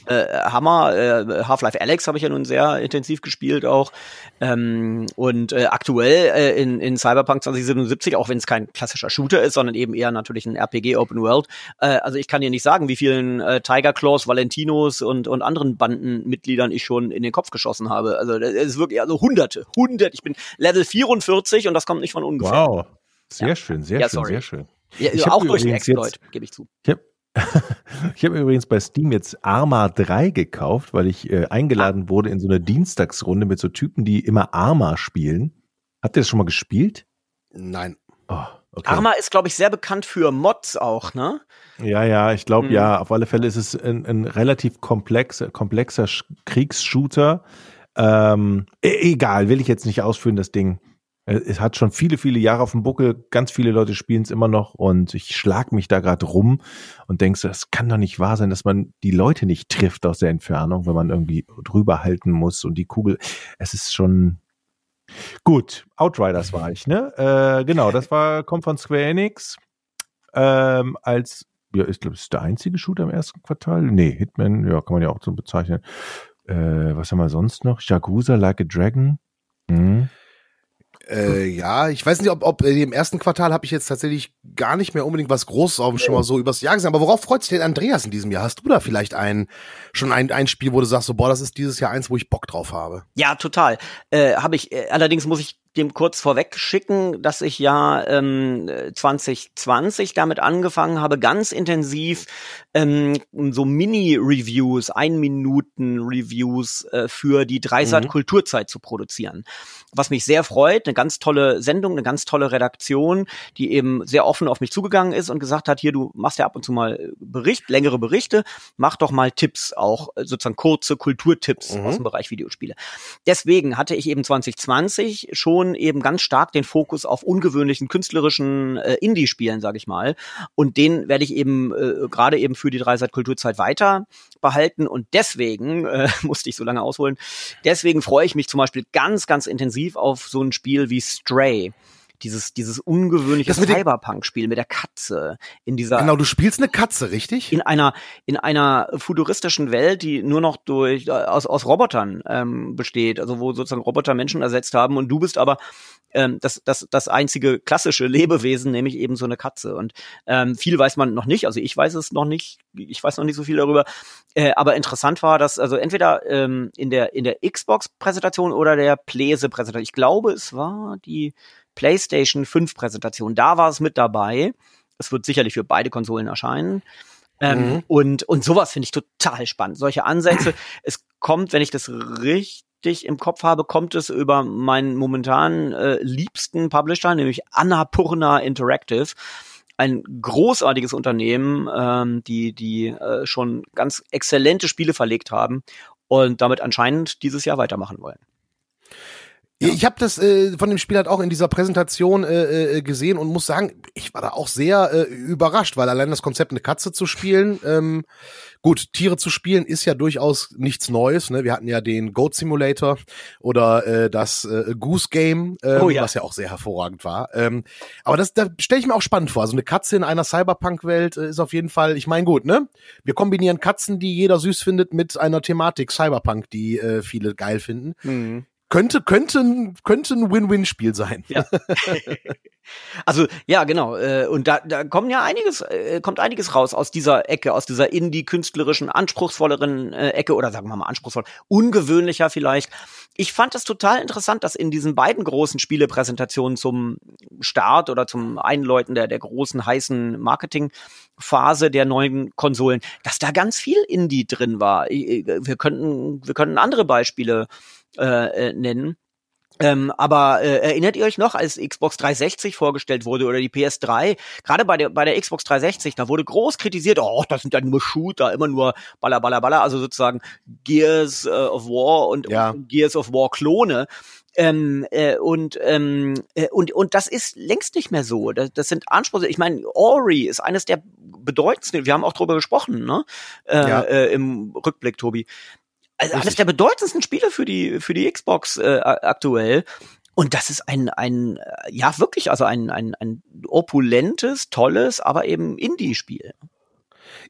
äh, Hammer. Äh, Half-Life Alex habe ich ja nun sehr intensiv gespielt auch. Ähm, und äh, aktuell äh, in, in Cyberpunk 2077, auch wenn es kein klassischer Shooter ist, sondern eben eher natürlich ein RPG Open World. Äh, also ich kann dir nicht sagen, wie vielen äh, Tiger Claws, Valentinos und, und anderen Bandenmitgliedern ich schon in den Kopf geschossen habe. Also das ist wirklich, also hunderte, hundert. Ich bin Level 44 und das kommt nicht von ungefähr. Wow. Sehr ja. schön, sehr ja, schön, sehr schön. Ja, ich auch durch den Exploit, gebe ich zu. Ich habe ich hab übrigens bei Steam jetzt Arma 3 gekauft, weil ich äh, eingeladen ah. wurde in so eine Dienstagsrunde mit so Typen, die immer Arma spielen. Habt ihr das schon mal gespielt? Nein. Oh, okay. Arma ist, glaube ich, sehr bekannt für Mods auch, ne? Ja, ja, ich glaube, mhm. ja. Auf alle Fälle ist es ein, ein relativ komplex, komplexer Kriegsshooter. Ähm, e egal, will ich jetzt nicht ausführen, das Ding. Es hat schon viele, viele Jahre auf dem Buckel. Ganz viele Leute spielen es immer noch und ich schlag mich da gerade rum und denkst, das kann doch nicht wahr sein, dass man die Leute nicht trifft aus der Entfernung, wenn man irgendwie drüber halten muss und die Kugel. Es ist schon gut. Outriders war ich, ne? Äh, genau, das war kommt von Square Enix ähm, als ja, ich glaube, ist der einzige Shooter im ersten Quartal. Nee, Hitman, ja, kann man ja auch so bezeichnen. Äh, was haben wir sonst noch? Yakuza Like a Dragon. Hm. Äh, ja, ich weiß nicht, ob, ob im ersten Quartal habe ich jetzt tatsächlich gar nicht mehr unbedingt was Großes auf schon mal so übers Jahr gesehen. Aber worauf freut sich denn Andreas in diesem Jahr? Hast du da vielleicht ein schon ein, ein Spiel, wo du sagst, so boah, das ist dieses Jahr eins, wo ich Bock drauf habe? Ja, total. Äh, habe ich. Äh, allerdings muss ich dem kurz vorweg schicken, dass ich ja ähm, 2020 damit angefangen habe, ganz intensiv ähm, so Mini-Reviews, Ein-Minuten-Reviews äh, für die Dreisat mhm. Kulturzeit zu produzieren. Was mich sehr freut, eine ganz tolle Sendung, eine ganz tolle Redaktion, die eben sehr offen auf mich zugegangen ist und gesagt hat, hier, du machst ja ab und zu mal Bericht, längere Berichte, mach doch mal Tipps, auch sozusagen kurze Kulturtipps mhm. aus dem Bereich Videospiele. Deswegen hatte ich eben 2020 schon schon eben ganz stark den Fokus auf ungewöhnlichen künstlerischen äh, Indie-Spielen, sage ich mal. Und den werde ich eben äh, gerade eben für die Dreisat Kulturzeit weiter behalten. Und deswegen äh, musste ich so lange ausholen. Deswegen freue ich mich zum Beispiel ganz, ganz intensiv auf so ein Spiel wie Stray dieses, dieses ungewöhnliche Cyberpunk-Spiel mit der Katze in dieser. Genau, du spielst eine Katze, richtig? In einer, in einer futuristischen Welt, die nur noch durch, aus, aus Robotern ähm, besteht, also wo sozusagen Roboter Menschen ersetzt haben und du bist aber ähm, das, das, das einzige klassische Lebewesen, nämlich eben so eine Katze. Und ähm, viel weiß man noch nicht, also ich weiß es noch nicht, ich weiß noch nicht so viel darüber. Äh, aber interessant war, dass also entweder ähm, in der in der Xbox-Präsentation oder der Pläse-Präsentation, ich glaube, es war die PlayStation 5 Präsentation. Da war es mit dabei. Es wird sicherlich für beide Konsolen erscheinen. Ähm, mhm. und, und sowas finde ich total spannend. Solche Ansätze. es kommt, wenn ich das richtig im Kopf habe, kommt es über meinen momentan äh, liebsten Publisher, nämlich Annapurna Interactive. Ein großartiges Unternehmen, ähm, die, die äh, schon ganz exzellente Spiele verlegt haben und damit anscheinend dieses Jahr weitermachen wollen. Ja. Ich habe das äh, von dem Spiel halt auch in dieser Präsentation äh, äh, gesehen und muss sagen, ich war da auch sehr äh, überrascht, weil allein das Konzept, eine Katze zu spielen, ähm, gut, Tiere zu spielen ist ja durchaus nichts Neues. Ne? Wir hatten ja den Goat Simulator oder äh, das äh, Goose Game, ähm, oh, ja. was ja auch sehr hervorragend war. Ähm, aber das, da stelle ich mir auch spannend vor. Also eine Katze in einer Cyberpunk-Welt äh, ist auf jeden Fall, ich meine gut, ne? Wir kombinieren Katzen, die jeder süß findet, mit einer Thematik Cyberpunk, die äh, viele geil finden. Mhm könnte, könnte, könnte ein Win-Win-Spiel sein. Ja. also ja, genau. Äh, und da, da kommen ja einiges, äh, kommt einiges raus aus dieser Ecke, aus dieser Indie-künstlerischen, anspruchsvolleren äh, Ecke oder sagen wir mal anspruchsvoll, ungewöhnlicher vielleicht. Ich fand es total interessant, dass in diesen beiden großen Spielepräsentationen zum Start oder zum Einläuten der, der großen heißen Marketingphase der neuen Konsolen, dass da ganz viel Indie drin war. Wir könnten, wir könnten andere Beispiele äh, äh, nennen. Ähm, aber äh, erinnert ihr euch noch, als Xbox 360 vorgestellt wurde oder die PS3? Gerade bei der bei der Xbox 360, da wurde groß kritisiert, oh, das sind ja nur Shooter, immer nur Baller, Baller, Baller, also sozusagen Gears äh, of War und, ja. und Gears of War Klone. Ähm, äh, und, ähm, äh, und, und das ist längst nicht mehr so. Das, das sind Ansprüche. Ich meine, Ori ist eines der bedeutendsten, wir haben auch drüber gesprochen, ne? Äh, ja. äh, Im Rückblick, Tobi. Also Richtig. eines der bedeutendsten Spiele für die für die Xbox äh, aktuell. Und das ist ein, ein, ja wirklich, also ein, ein, ein opulentes, tolles, aber eben Indie-Spiel.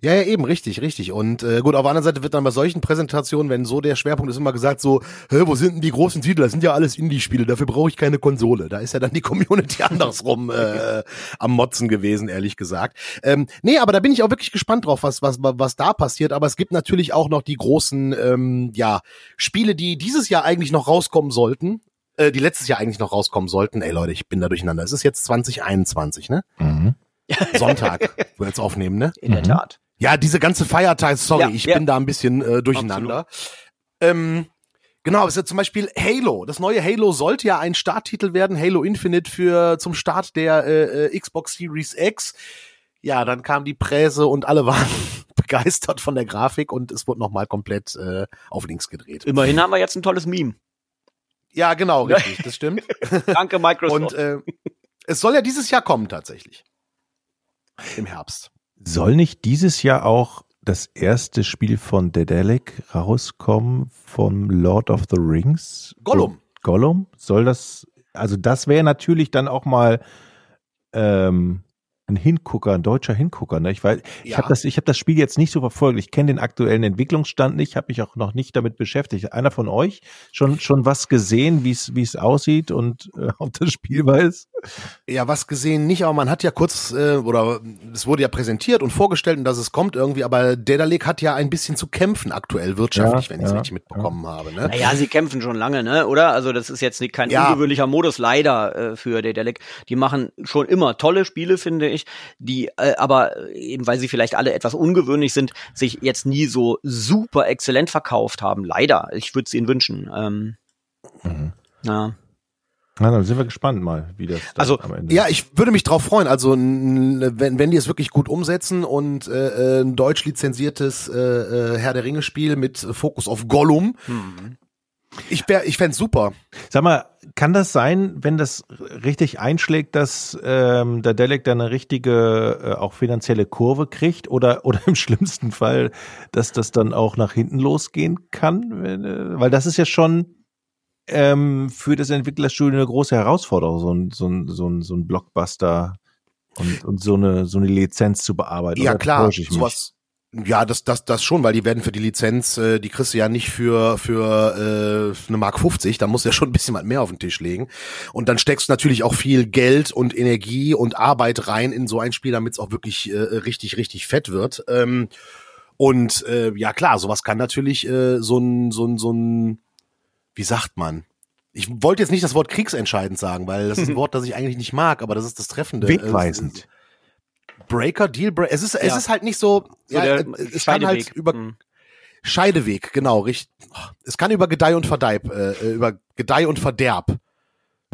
Ja, ja, eben, richtig, richtig. Und äh, gut, auf der anderen Seite wird dann bei solchen Präsentationen, wenn so der Schwerpunkt ist, immer gesagt so, hä, wo sind denn die großen Titel? Das sind ja alles Indie-Spiele, dafür brauche ich keine Konsole. Da ist ja dann die Community andersrum äh, am Motzen gewesen, ehrlich gesagt. Ähm, nee, aber da bin ich auch wirklich gespannt drauf, was, was, was da passiert. Aber es gibt natürlich auch noch die großen, ähm, ja, Spiele, die dieses Jahr eigentlich noch rauskommen sollten äh, die letztes Jahr eigentlich noch rauskommen sollten. Ey Leute, ich bin da durcheinander. Es ist jetzt 2021, ne? Mhm. Sonntag, wo wir jetzt aufnehmen, ne? In der mhm. Tat. Ja, diese ganze Feiertag, sorry, ja, ich ja. bin da ein bisschen äh, durcheinander. Ähm, genau, ist ja zum Beispiel Halo. Das neue Halo sollte ja ein Starttitel werden, Halo Infinite für zum Start der äh, äh Xbox Series X. Ja, dann kam die Präse und alle waren begeistert von der Grafik und es wurde nochmal komplett äh, auf links gedreht. Immerhin haben wir jetzt ein tolles Meme. Ja, genau, richtig, das stimmt. Danke, Microsoft. Und äh, es soll ja dieses Jahr kommen tatsächlich. Im Herbst. Soll nicht dieses Jahr auch das erste Spiel von Dedelic rauskommen vom Lord of the Rings? Gollum. Gollum? Soll das, also das wäre natürlich dann auch mal ähm, ein Hingucker, ein deutscher Hingucker. Ne? Ich weiß, ja. ich habe das, ich habe das Spiel jetzt nicht so verfolgt. Ich kenne den aktuellen Entwicklungsstand nicht, habe mich auch noch nicht damit beschäftigt. Einer von euch schon schon was gesehen, wie es wie es aussieht und äh, ob das spielbar ist? Ja, was gesehen nicht, aber man hat ja kurz äh, oder es wurde ja präsentiert und vorgestellt, dass es kommt irgendwie. Aber Dedalek hat ja ein bisschen zu kämpfen aktuell wirtschaftlich, ja, wenn ich es ja, richtig mitbekommen ja. habe. Ne? Naja, sie kämpfen schon lange, ne? Oder? Also das ist jetzt nicht kein ungewöhnlicher Modus leider äh, für Dedalek. Die machen schon immer tolle Spiele, finde ich ich, die äh, aber eben weil sie vielleicht alle etwas ungewöhnlich sind, sich jetzt nie so super exzellent verkauft haben. Leider. Ich würde es ihnen wünschen. Ähm, mhm. Ja. Na, dann sind wir gespannt mal, wie das also, am Ende Ja, ich würde mich drauf freuen. Also wenn, wenn die es wirklich gut umsetzen und äh, äh ein deutsch lizenziertes äh, äh, Herr der Ringe Spiel mit Fokus auf Gollum. Ich ich, wär, ich fände super. Sag mal, kann das sein, wenn das richtig einschlägt, dass ähm, der Delic dann eine richtige, äh, auch finanzielle Kurve kriegt oder, oder im schlimmsten Fall, dass das dann auch nach hinten losgehen kann? Äh, weil das ist ja schon ähm, für das Entwicklerstudio eine große Herausforderung, so ein, so ein, so ein, so ein Blockbuster und, und so eine, so eine Lizenz zu bearbeiten. Ja, klar, sowas, ja, das, das, das schon, weil die werden für die Lizenz, äh, die kriegst du ja nicht für, für äh, eine Mark 50, da musst du ja schon ein bisschen mehr auf den Tisch legen. Und dann steckst du natürlich auch viel Geld und Energie und Arbeit rein in so ein Spiel, damit es auch wirklich äh, richtig, richtig fett wird. Ähm, und äh, ja klar, sowas kann natürlich äh, so ein, so ein, so ein, wie sagt man? Ich wollte jetzt nicht das Wort kriegsentscheidend sagen, weil das ist ein Wort, das ich eigentlich nicht mag, aber das ist das Treffende. Wegweisend. Breaker, Dealbreaker. Es ist, ja. es ist halt nicht so, so ja, es kann halt über hm. Scheideweg, genau, richtig. Es kann über Gedeih und Verdeib, äh, äh über Gedeih und Verderb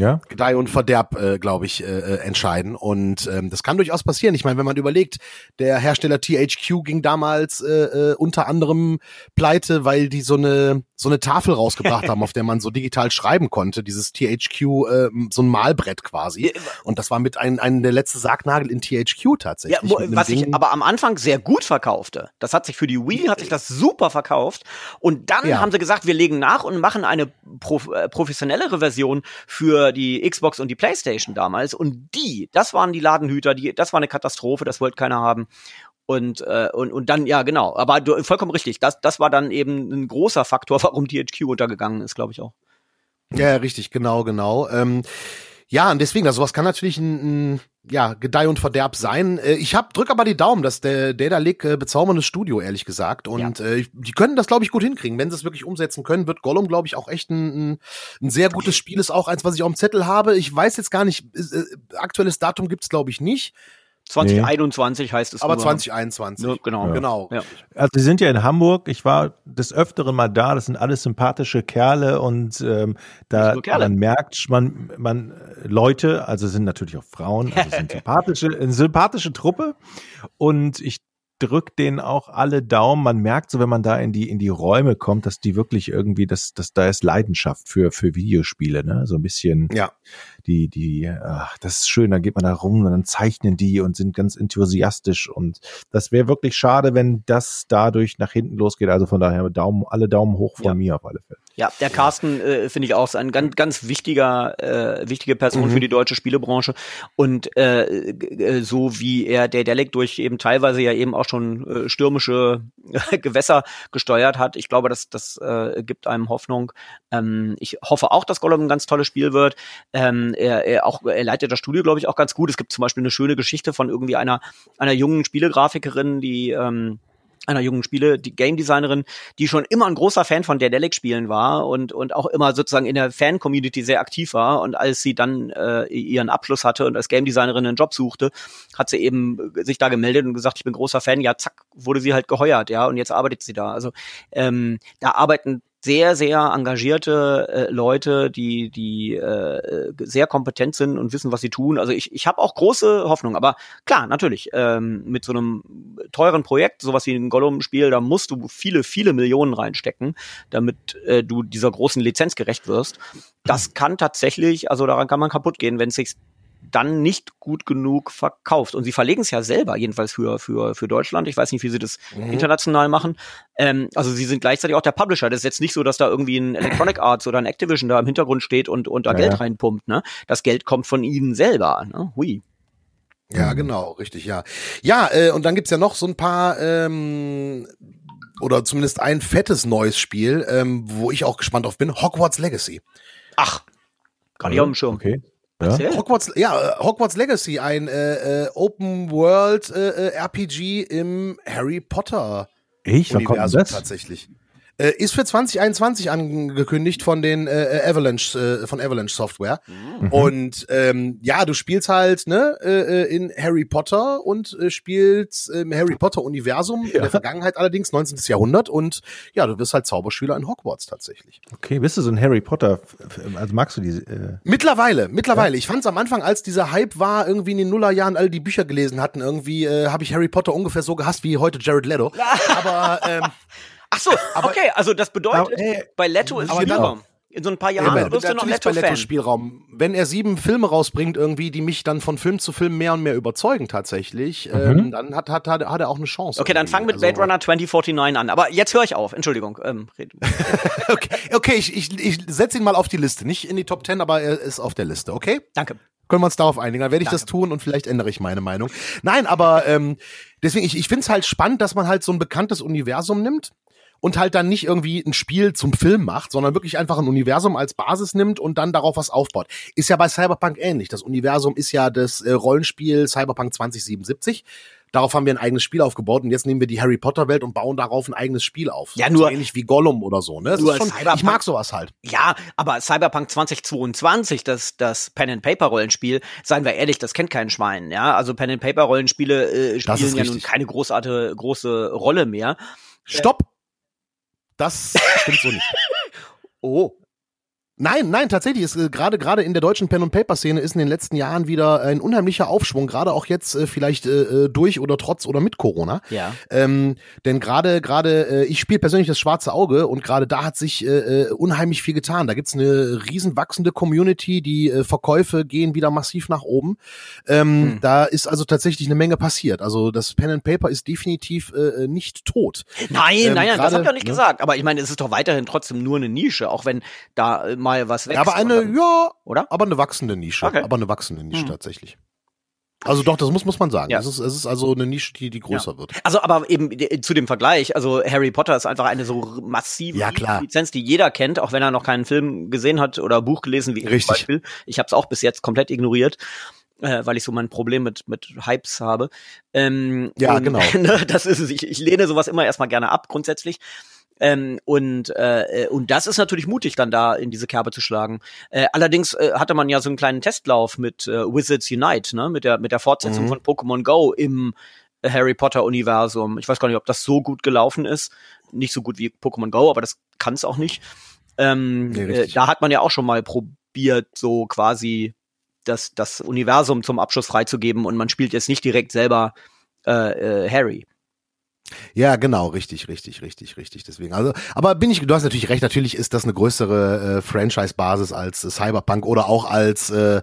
ja? Gedeih und Verderb, äh, glaube ich, äh, äh, entscheiden. Und ähm, das kann durchaus passieren. Ich meine, wenn man überlegt, der Hersteller THQ ging damals äh, äh, unter anderem pleite, weil die so eine so eine Tafel rausgebracht haben, auf der man so digital schreiben konnte. Dieses THQ, äh, so ein Malbrett quasi. Und das war mit ein, ein der letzte Sargnagel in THQ tatsächlich. Ja, was Ding. ich aber am Anfang sehr gut verkaufte. Das hat sich für die Wii hat sich das super verkauft. Und dann ja. haben sie gesagt, wir legen nach und machen eine prof äh, professionellere Version für die Xbox und die PlayStation damals. Und die, das waren die Ladenhüter, die, das war eine Katastrophe, das wollte keiner haben. Und, äh, und, und dann, ja, genau. Aber du, vollkommen richtig. Das, das war dann eben ein großer Faktor, warum THQ untergegangen ist, glaube ich auch. Ja, richtig, genau, genau. Ähm, ja, und deswegen, also was kann natürlich ein, ein ja, Gedeih und Verderb sein. Äh, ich hab, drück aber die Daumen, dass der Data Lake äh, bezauberndes Studio, ehrlich gesagt. Und ja. äh, die können das, glaube ich, gut hinkriegen. Wenn sie es wirklich umsetzen können, wird Gollum, glaube ich, auch echt ein, ein, sehr gutes Spiel. Ist auch eins, was ich auf dem Zettel habe. Ich weiß jetzt gar nicht, äh, aktuelles Datum gibt's glaube ich, nicht. 2021 nee. heißt es. Aber nur. 2021. Ja, genau. Ja. genau. Ja. Also Sie sind ja in Hamburg. Ich war des Öfteren mal da. Das sind alles sympathische Kerle und ähm, da Kerle. man merkt man man Leute, also sind natürlich auch Frauen, also sind sympathische, eine sympathische Truppe und ich drückt denen auch alle Daumen. Man merkt so, wenn man da in die, in die Räume kommt, dass die wirklich irgendwie, dass, dass da ist Leidenschaft für, für Videospiele, ne? So ein bisschen. Ja die, die, ach, das ist schön, dann geht man da rum und dann zeichnen die und sind ganz enthusiastisch und das wäre wirklich schade, wenn das dadurch nach hinten losgeht. Also von daher Daumen, alle Daumen hoch von ja. mir auf alle Fälle. Ja, der Carsten äh, finde ich auch so ein ganz, ganz wichtiger, äh, wichtige Person mhm. für die deutsche Spielebranche und äh, äh, so wie er der Delek durch eben teilweise ja eben auch schon äh, stürmische Gewässer gesteuert hat. Ich glaube, das, das äh, gibt einem Hoffnung. Ähm, ich hoffe auch, dass Gollum ein ganz tolles Spiel wird. Ähm, er, er auch er leitet das Studio, glaube ich, auch ganz gut. Es gibt zum Beispiel eine schöne Geschichte von irgendwie einer einer jungen Spielegrafikerin, die ähm, einer jungen Spiele, die Game Designerin, die schon immer ein großer Fan von Daedalic Spielen war und und auch immer sozusagen in der Fan Community sehr aktiv war und als sie dann äh, ihren Abschluss hatte und als Game Designerin einen Job suchte, hat sie eben sich da gemeldet und gesagt, ich bin großer Fan. Ja, zack, wurde sie halt geheuert, ja, und jetzt arbeitet sie da. Also ähm, da arbeiten sehr, sehr engagierte äh, Leute, die, die äh, sehr kompetent sind und wissen, was sie tun. Also ich, ich habe auch große Hoffnung. Aber klar, natürlich, ähm, mit so einem teuren Projekt, sowas wie ein Gollum-Spiel, da musst du viele, viele Millionen reinstecken, damit äh, du dieser großen Lizenz gerecht wirst. Das kann tatsächlich, also daran kann man kaputt gehen, wenn es sich dann nicht gut genug verkauft. Und sie verlegen es ja selber, jedenfalls für, für, für Deutschland. Ich weiß nicht, wie sie das mhm. international machen. Ähm, also sie sind gleichzeitig auch der Publisher. Das ist jetzt nicht so, dass da irgendwie ein Electronic Arts oder ein Activision da im Hintergrund steht und, und da ja. Geld reinpumpt. Ne? Das Geld kommt von ihnen selber. Ne? Hui. Ja, genau, richtig, ja. Ja, äh, und dann gibt's ja noch so ein paar ähm, oder zumindest ein fettes neues Spiel, ähm, wo ich auch gespannt auf bin, Hogwarts Legacy. Ach, kann ich auf dem Schirm. Okay. Ja? Hogwarts, ja, äh, Hogwarts Legacy, ein äh, äh, Open World äh, äh RPG im Harry Potter ich, Universum das? tatsächlich. Äh, ist für 2021 angekündigt von den äh, äh, Avalanche äh, von Avalanche Software. Mhm. Und ähm, ja, du spielst halt ne äh, äh in Harry Potter und äh, spielst im Harry Potter Universum ja. in der Vergangenheit allerdings 19. Jahrhundert und ja, du wirst halt Zauberschüler in Hogwarts tatsächlich. Okay, bist du so ein Harry Potter also magst du diese äh Mittlerweile, mittlerweile. Ja. Ich fand's am Anfang, als dieser Hype war, irgendwie in den Nullerjahren alle die Bücher gelesen hatten, irgendwie äh, habe ich Harry Potter ungefähr so gehasst wie heute Jared Leto. Aber ähm, Ach so, aber, okay, also das bedeutet, aber, ey, bei Leto ist aber dann, In so ein paar Jahren Ja, wirst du noch natürlich bei. Netto Spielraum. Wenn er sieben Filme rausbringt, irgendwie, die mich dann von Film zu Film mehr und mehr überzeugen tatsächlich, ähm, dann hat, hat, hat, hat er auch eine Chance. Okay, dann irgendwie. fang mit Also- Blade Runner 2049 an. Aber jetzt höre ich auf. Entschuldigung. Ähm, red. Okay, okay ich, ich, ich setze ihn mal auf die Liste. Nicht in die Top 10, aber er ist auf der Liste, okay? Danke. Können wir uns darauf einigen? Dann werde ich das tun und vielleicht ändere ich meine Meinung. Nein, aber ähm, deswegen, ich, ich finde es halt spannend, dass man halt so ein bekanntes Universum nimmt und halt dann nicht irgendwie ein Spiel zum Film macht, sondern wirklich einfach ein Universum als Basis nimmt und dann darauf was aufbaut. Ist ja bei Cyberpunk ähnlich. Das Universum ist ja das äh, Rollenspiel Cyberpunk 2077. Darauf haben wir ein eigenes Spiel aufgebaut und jetzt nehmen wir die Harry Potter Welt und bauen darauf ein eigenes Spiel auf. Ja, so nur- ähnlich wie Gollum oder so. Ne? Nur ist schon, Cyberpunk- ich mag sowas halt. Ja, aber Cyberpunk 2022, das, das Pen-and-Paper-Rollenspiel, seien wir ehrlich, das kennt kein Schwein, ja. Also Pen-and-Paper-Rollenspiele äh, Das spielen ist ja nun keine großartige, große Rolle mehr. Stopp! Das stimmt so nicht. Oh. Nein, nein, tatsächlich ist äh, gerade gerade in der deutschen Pen und Paper Szene ist in den letzten Jahren wieder ein unheimlicher Aufschwung, gerade auch jetzt äh, vielleicht äh, äh, durch oder trotz oder mit Corona. Ja. Ähm, denn gerade gerade äh, ich spiele persönlich das schwarze Auge und gerade da hat sich äh, äh, unheimlich viel getan. Da gibt's eine riesen wachsende Community, die äh, Verkäufe gehen wieder massiv nach oben. Ähm, Hm. Da ist also tatsächlich eine Menge passiert. Also das Pen and Paper ist definitiv äh, äh, nicht tot. Nein, Ähm, nein, nein, das gerade, hab ich auch nicht ne? gesagt. Aber ich meine, es ist doch weiterhin trotzdem nur eine Nische, auch wenn da äh, mal was wächst. Ja, aber eine, oder? ja, oder? aber eine wachsende Nische. Okay. Aber eine wachsende Nische Hm. tatsächlich. Also doch, das muss, muss man sagen. Ja. Es, ist, es ist also eine Nische, die, die größer wird. Also, aber eben äh, zu dem Vergleich, also Harry Potter ist einfach eine so massive Ja. Lizenz, die jeder kennt, auch wenn er noch keinen Film gesehen hat oder Buch gelesen, wie ich Richtig. zum Beispiel. Ich habe es auch bis jetzt komplett ignoriert. Äh, weil ich so mein Problem mit, mit Hypes habe. Ähm, Ja, und, genau. ne, das ist es. Ich, ich lehne sowas immer erstmal gerne ab, grundsätzlich. Ähm, und, äh, äh, und das ist natürlich mutig, dann da in diese Kerbe zu schlagen. Äh, allerdings äh, hatte man ja so einen kleinen Testlauf mit äh, Wizards Unite, ne? mit, der, mit der Fortsetzung Mhm. von Pokémon Go im äh, Harry Potter Universum. Ich weiß gar nicht, ob das so gut gelaufen ist. Nicht so gut wie Pokémon Go, aber das kann es auch nicht. Ähm, Nee, äh, da hat man ja auch schon mal probiert, so quasi das, das Universum zum Abschluss freizugeben und man spielt jetzt nicht direkt selber äh, äh, Harry. Ja, genau, richtig, richtig, richtig, richtig. Deswegen, also, aber bin ich, du hast natürlich recht, natürlich ist das eine größere äh, Franchise-Basis als äh, Cyberpunk oder auch als äh,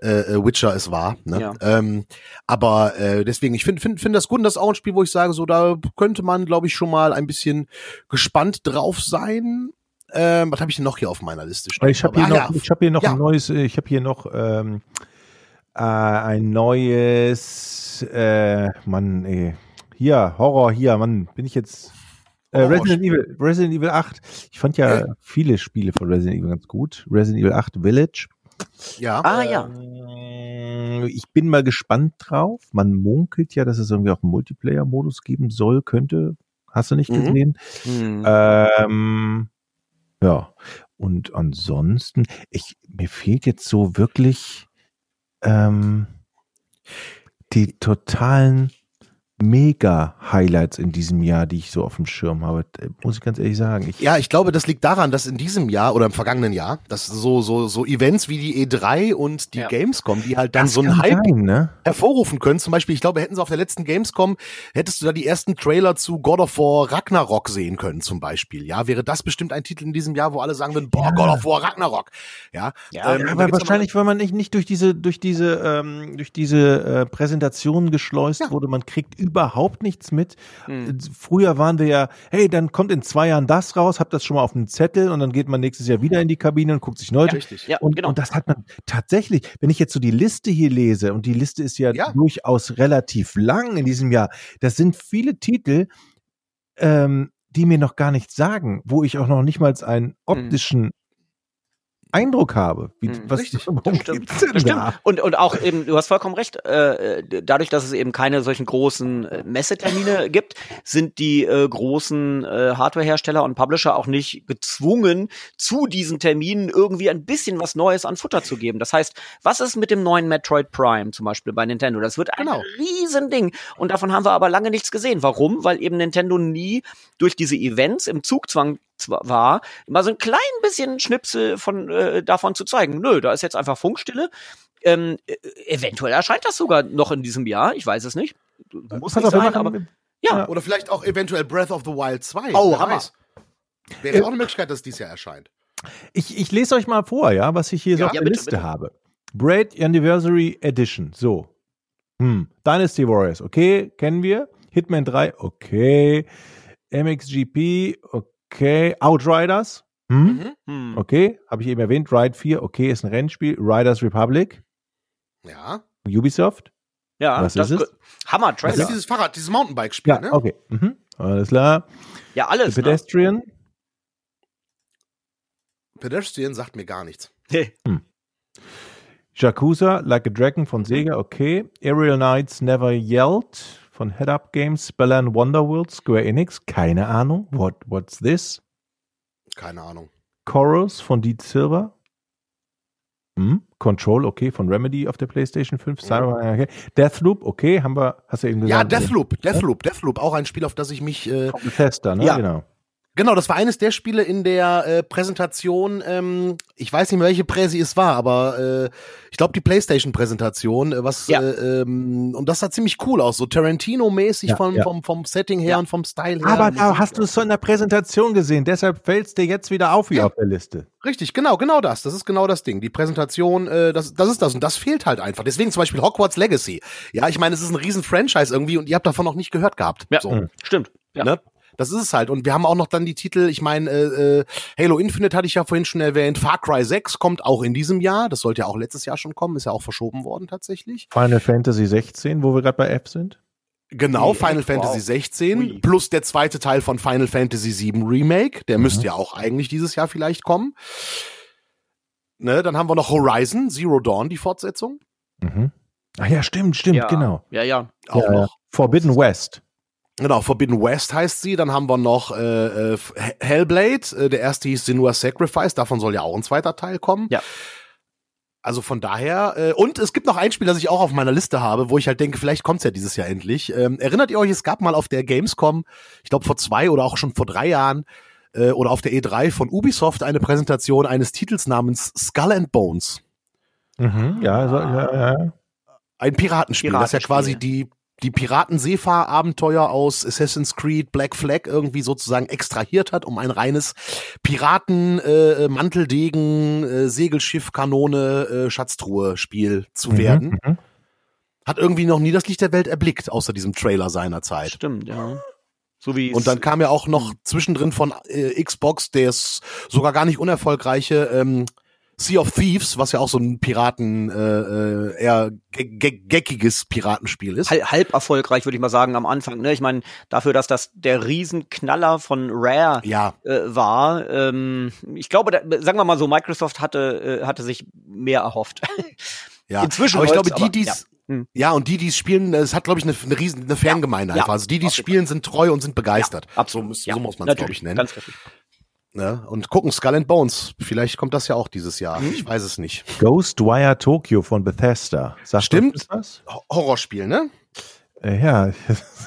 äh, Witcher es war. Ne? Ja. Ähm, aber äh, deswegen, ich finde find, find das gut und das ist auch ein Spiel, wo ich sage, so da könnte man, glaube ich, schon mal ein bisschen gespannt drauf sein. Ähm, was habe ich denn noch hier auf meiner Liste stehen? Ich habe hier, Ah, noch, ja. ich hab hier noch Ja. ein neues, äh, ich habe hier noch ähm, äh, ein neues, äh, Mann, ey. Hier, Horror, hier, Mann, bin ich jetzt. Äh, Resident Evil, Resident Evil 8. Ich fand ja viele Spiele von Resident Evil ganz gut. Resident Evil 8 Village. ja. Ah ja. Ähm, Ich bin mal gespannt drauf. Man munkelt ja, dass es irgendwie auch einen Multiplayer-Modus geben soll, könnte. Hast du nicht Mhm. gesehen? Hm. Ähm, ja. Und ansonsten, ich, mir fehlt jetzt so wirklich ähm, die totalen Mega-Highlights in diesem Jahr, die ich so auf dem Schirm habe. Äh, Muss ich ganz ehrlich sagen. Ich, Ja, ich glaube, das liegt daran, dass in diesem Jahr oder im vergangenen Jahr, dass so so so Events wie die E3 und die Ja. Gamescom, die halt dann das so einen Hype sein, ne? hervorrufen können. Zum Beispiel, ich glaube, hätten sie auf der letzten Gamescom, hättest du da die ersten Trailer zu God of War Ragnarok sehen können, zum Beispiel. Ja, wäre das bestimmt ein Titel in diesem Jahr, wo alle sagen würden, boah, Ja. God of War Ragnarok. Ja, Ja, ähm, aber wahrscheinlich, weil man nicht, nicht durch diese, durch diese, ähm, durch diese äh, Präsentation geschleust Ja. wurde, man kriegt überhaupt nichts mit. Hm. Äh, Früher waren wir ja, hey, dann kommt in zwei Jahren das raus, habt das schon mal auf dem Zettel und dann geht man nächstes Jahr wieder in die Kabine und guckt sich neu. Ja, richtig. Ja, und, genau. und das hat man tatsächlich, wenn ich jetzt so die Liste hier lese, und die Liste ist ja, Ja. durchaus relativ lang in diesem Jahr, das sind viele Titel, ähm, die mir noch gar nichts sagen, wo ich auch noch nicht mal einen optischen Eindruck habe. Wie, Hm, was richtig, Das stimmt. Das stimmt. Und, und auch eben, du hast vollkommen recht, äh, dadurch, dass es eben keine solchen großen äh, Messetermine gibt, sind die äh, großen äh, Hardwarehersteller und Publisher auch nicht gezwungen, zu diesen Terminen irgendwie ein bisschen was Neues an Futter zu geben. Das heißt, was ist mit dem neuen Metroid Prime zum Beispiel bei Nintendo? Das wird ein Genau. Riesending. Und davon haben wir aber lange nichts gesehen. Warum? Weil eben Nintendo nie durch diese Events im Zugzwang war, mal so ein klein bisschen Schnipsel von äh, davon zu zeigen. Nö, da ist jetzt einfach Funkstille. Ähm, äh, eventuell erscheint das sogar noch in diesem Jahr. Ich weiß es nicht. Muss Pass nicht sein, aber ja. Oder vielleicht auch eventuell Breath of the Wild 2. Oh, wer Hammer. weiß. Wäre auch eine Möglichkeit, dass dies Jahr erscheint. Ich, ich lese euch mal vor, ja, was ich hier so Ja, auf ja, der bitte, Liste bitte. habe. Braid Anniversary Edition. So. Hm. Dynasty Warriors, okay, kennen wir. Hitman 3, okay. MXGP, okay. Outriders, hm. Mhm. Hm. okay. Habe ich eben erwähnt. Ride 4, okay, ist ein Rennspiel. Riders Republic, Ja. Ubisoft. Ja, Was das ist es? Hammer Das Trailer. ist dieses Fahrrad, dieses Mountainbike-Spiel, Ja, ne? okay. Mhm. Alles klar. Ja, The alles. Ne? Pedestrian, Pedestrian sagt mir gar nichts. Nee. Yakuza, Like a Dragon von Sega, okay. Aerial Knights Never Yelled von Head Up Games, Spellan Wonderworld, Square Enix, keine Ahnung. What, what's this? Keine Ahnung. Chorus von Deed Silver. Hm? Control, okay, von Remedy auf der PlayStation 5. Cyberpunk, okay. Deathloop, okay, haben wir, hast du eben Ja, gesagt. Deathloop, Deathloop, Deathloop, auch ein Spiel, auf das ich mich äh, Bethesda, ne? Ja. Genau. Genau, das war eines der Spiele in der äh, Präsentation. Ähm, ich weiß nicht mehr, welche Präsi es war, aber äh, ich glaube die PlayStation-Präsentation, äh, was Ja. äh, ähm, und das sah ziemlich cool aus, so Tarantino-mäßig Ja, vom, ja. vom vom Setting her Ja. und vom Style her. Aber da hast du es schon in der Präsentation gesehen, deshalb fällt es dir jetzt wieder auf hier Ja. auf der Liste. Richtig, genau, genau das. Das ist genau das Ding. Die Präsentation, äh, das, das ist das und das fehlt halt einfach. Deswegen zum Beispiel Hogwarts Legacy. Ja, ich meine, es ist ein riesen Franchise irgendwie und ihr habt davon noch nicht gehört gehabt. Ja, So. Mhm. stimmt. Ja. Ne? Das ist es halt. Und wir haben auch noch dann die Titel, ich meine, äh, äh, Halo Infinite hatte ich ja vorhin schon erwähnt, Far Cry 6 kommt auch in diesem Jahr. Das sollte ja auch letztes Jahr schon kommen, ist ja auch verschoben worden tatsächlich. Final Fantasy 16, wo wir gerade bei F sind. Genau, Nee, Final wow. Fantasy 16 Ui. plus der zweite Teil von Final Fantasy 7 Remake. Der Mhm. müsste ja auch eigentlich dieses Jahr vielleicht kommen. Ne, dann haben wir noch Horizon, Zero Dawn, die Fortsetzung. Mhm. Ach ja, stimmt, stimmt, ja. genau. Ja, ja. Auch Ja, ja. noch. Forbidden West. Genau, Forbidden West heißt sie. Dann haben wir noch äh, äh, Hellblade. Äh, der erste hieß Senua's Sacrifice. Davon soll ja auch ein zweiter Teil kommen. Ja. Also von daher. Äh, und es gibt noch ein Spiel, das ich auch auf meiner Liste habe, wo ich halt denke, vielleicht kommt's ja dieses Jahr endlich. Ähm, erinnert ihr euch, es gab mal auf der Gamescom, ich glaube vor zwei oder auch schon vor drei Jahren, äh, oder auf der E3 von Ubisoft eine Präsentation eines Titels namens Skull and Bones. Mhm. Ja, so, ja, ja. Ein Piratenspiel, das ja Piratenspiel. quasi die, die Piraten-Seefahrabenteuer aus Assassin's Creed Black Flag irgendwie sozusagen extrahiert hat, um ein reines Piraten, äh, Manteldegen, äh, Segelschiff, Kanone, äh, Schatztruhe-Spiel zu werden. Mhm. Hat irgendwie noch nie das Licht der Welt erblickt, außer diesem Trailer seinerzeit. Stimmt, ja. So wie Und dann kam ja auch Hm. noch zwischendrin von äh, Xbox das sogar gar nicht unerfolgreiche ähm, Sea of Thieves, was ja auch so ein Piraten, äh, äh, eher ge ge geckiges Piratenspiel ist. halb, halb erfolgreich, würde ich mal sagen, am Anfang. Ne? Ich meine, dafür, dass das der Riesenknaller von Rare Ja, äh, war, ähm, ich glaube, da, sagen wir mal so, Microsoft hatte, äh, hatte sich mehr erhofft. ja. Inzwischen aber ich glaube, die, aber, die's, ja. ja. Hm. und die, die es spielen, es hat, glaube ich, eine, eine riesen, eine Fangemeinde Ja, einfach. Also die, die es spielen, sind treu und sind begeistert. absolut. So, muss, Ja, so muss man es, glaube ich, nennen. Ganz richtig. Ne? Und gucken, Skull and Bones. Vielleicht kommt das ja auch dieses Jahr. Hm. Ich weiß es nicht. Ghostwire Tokyo von Bethesda. Sagt Stimmt. das Horrorspiel, ne? Äh, ja,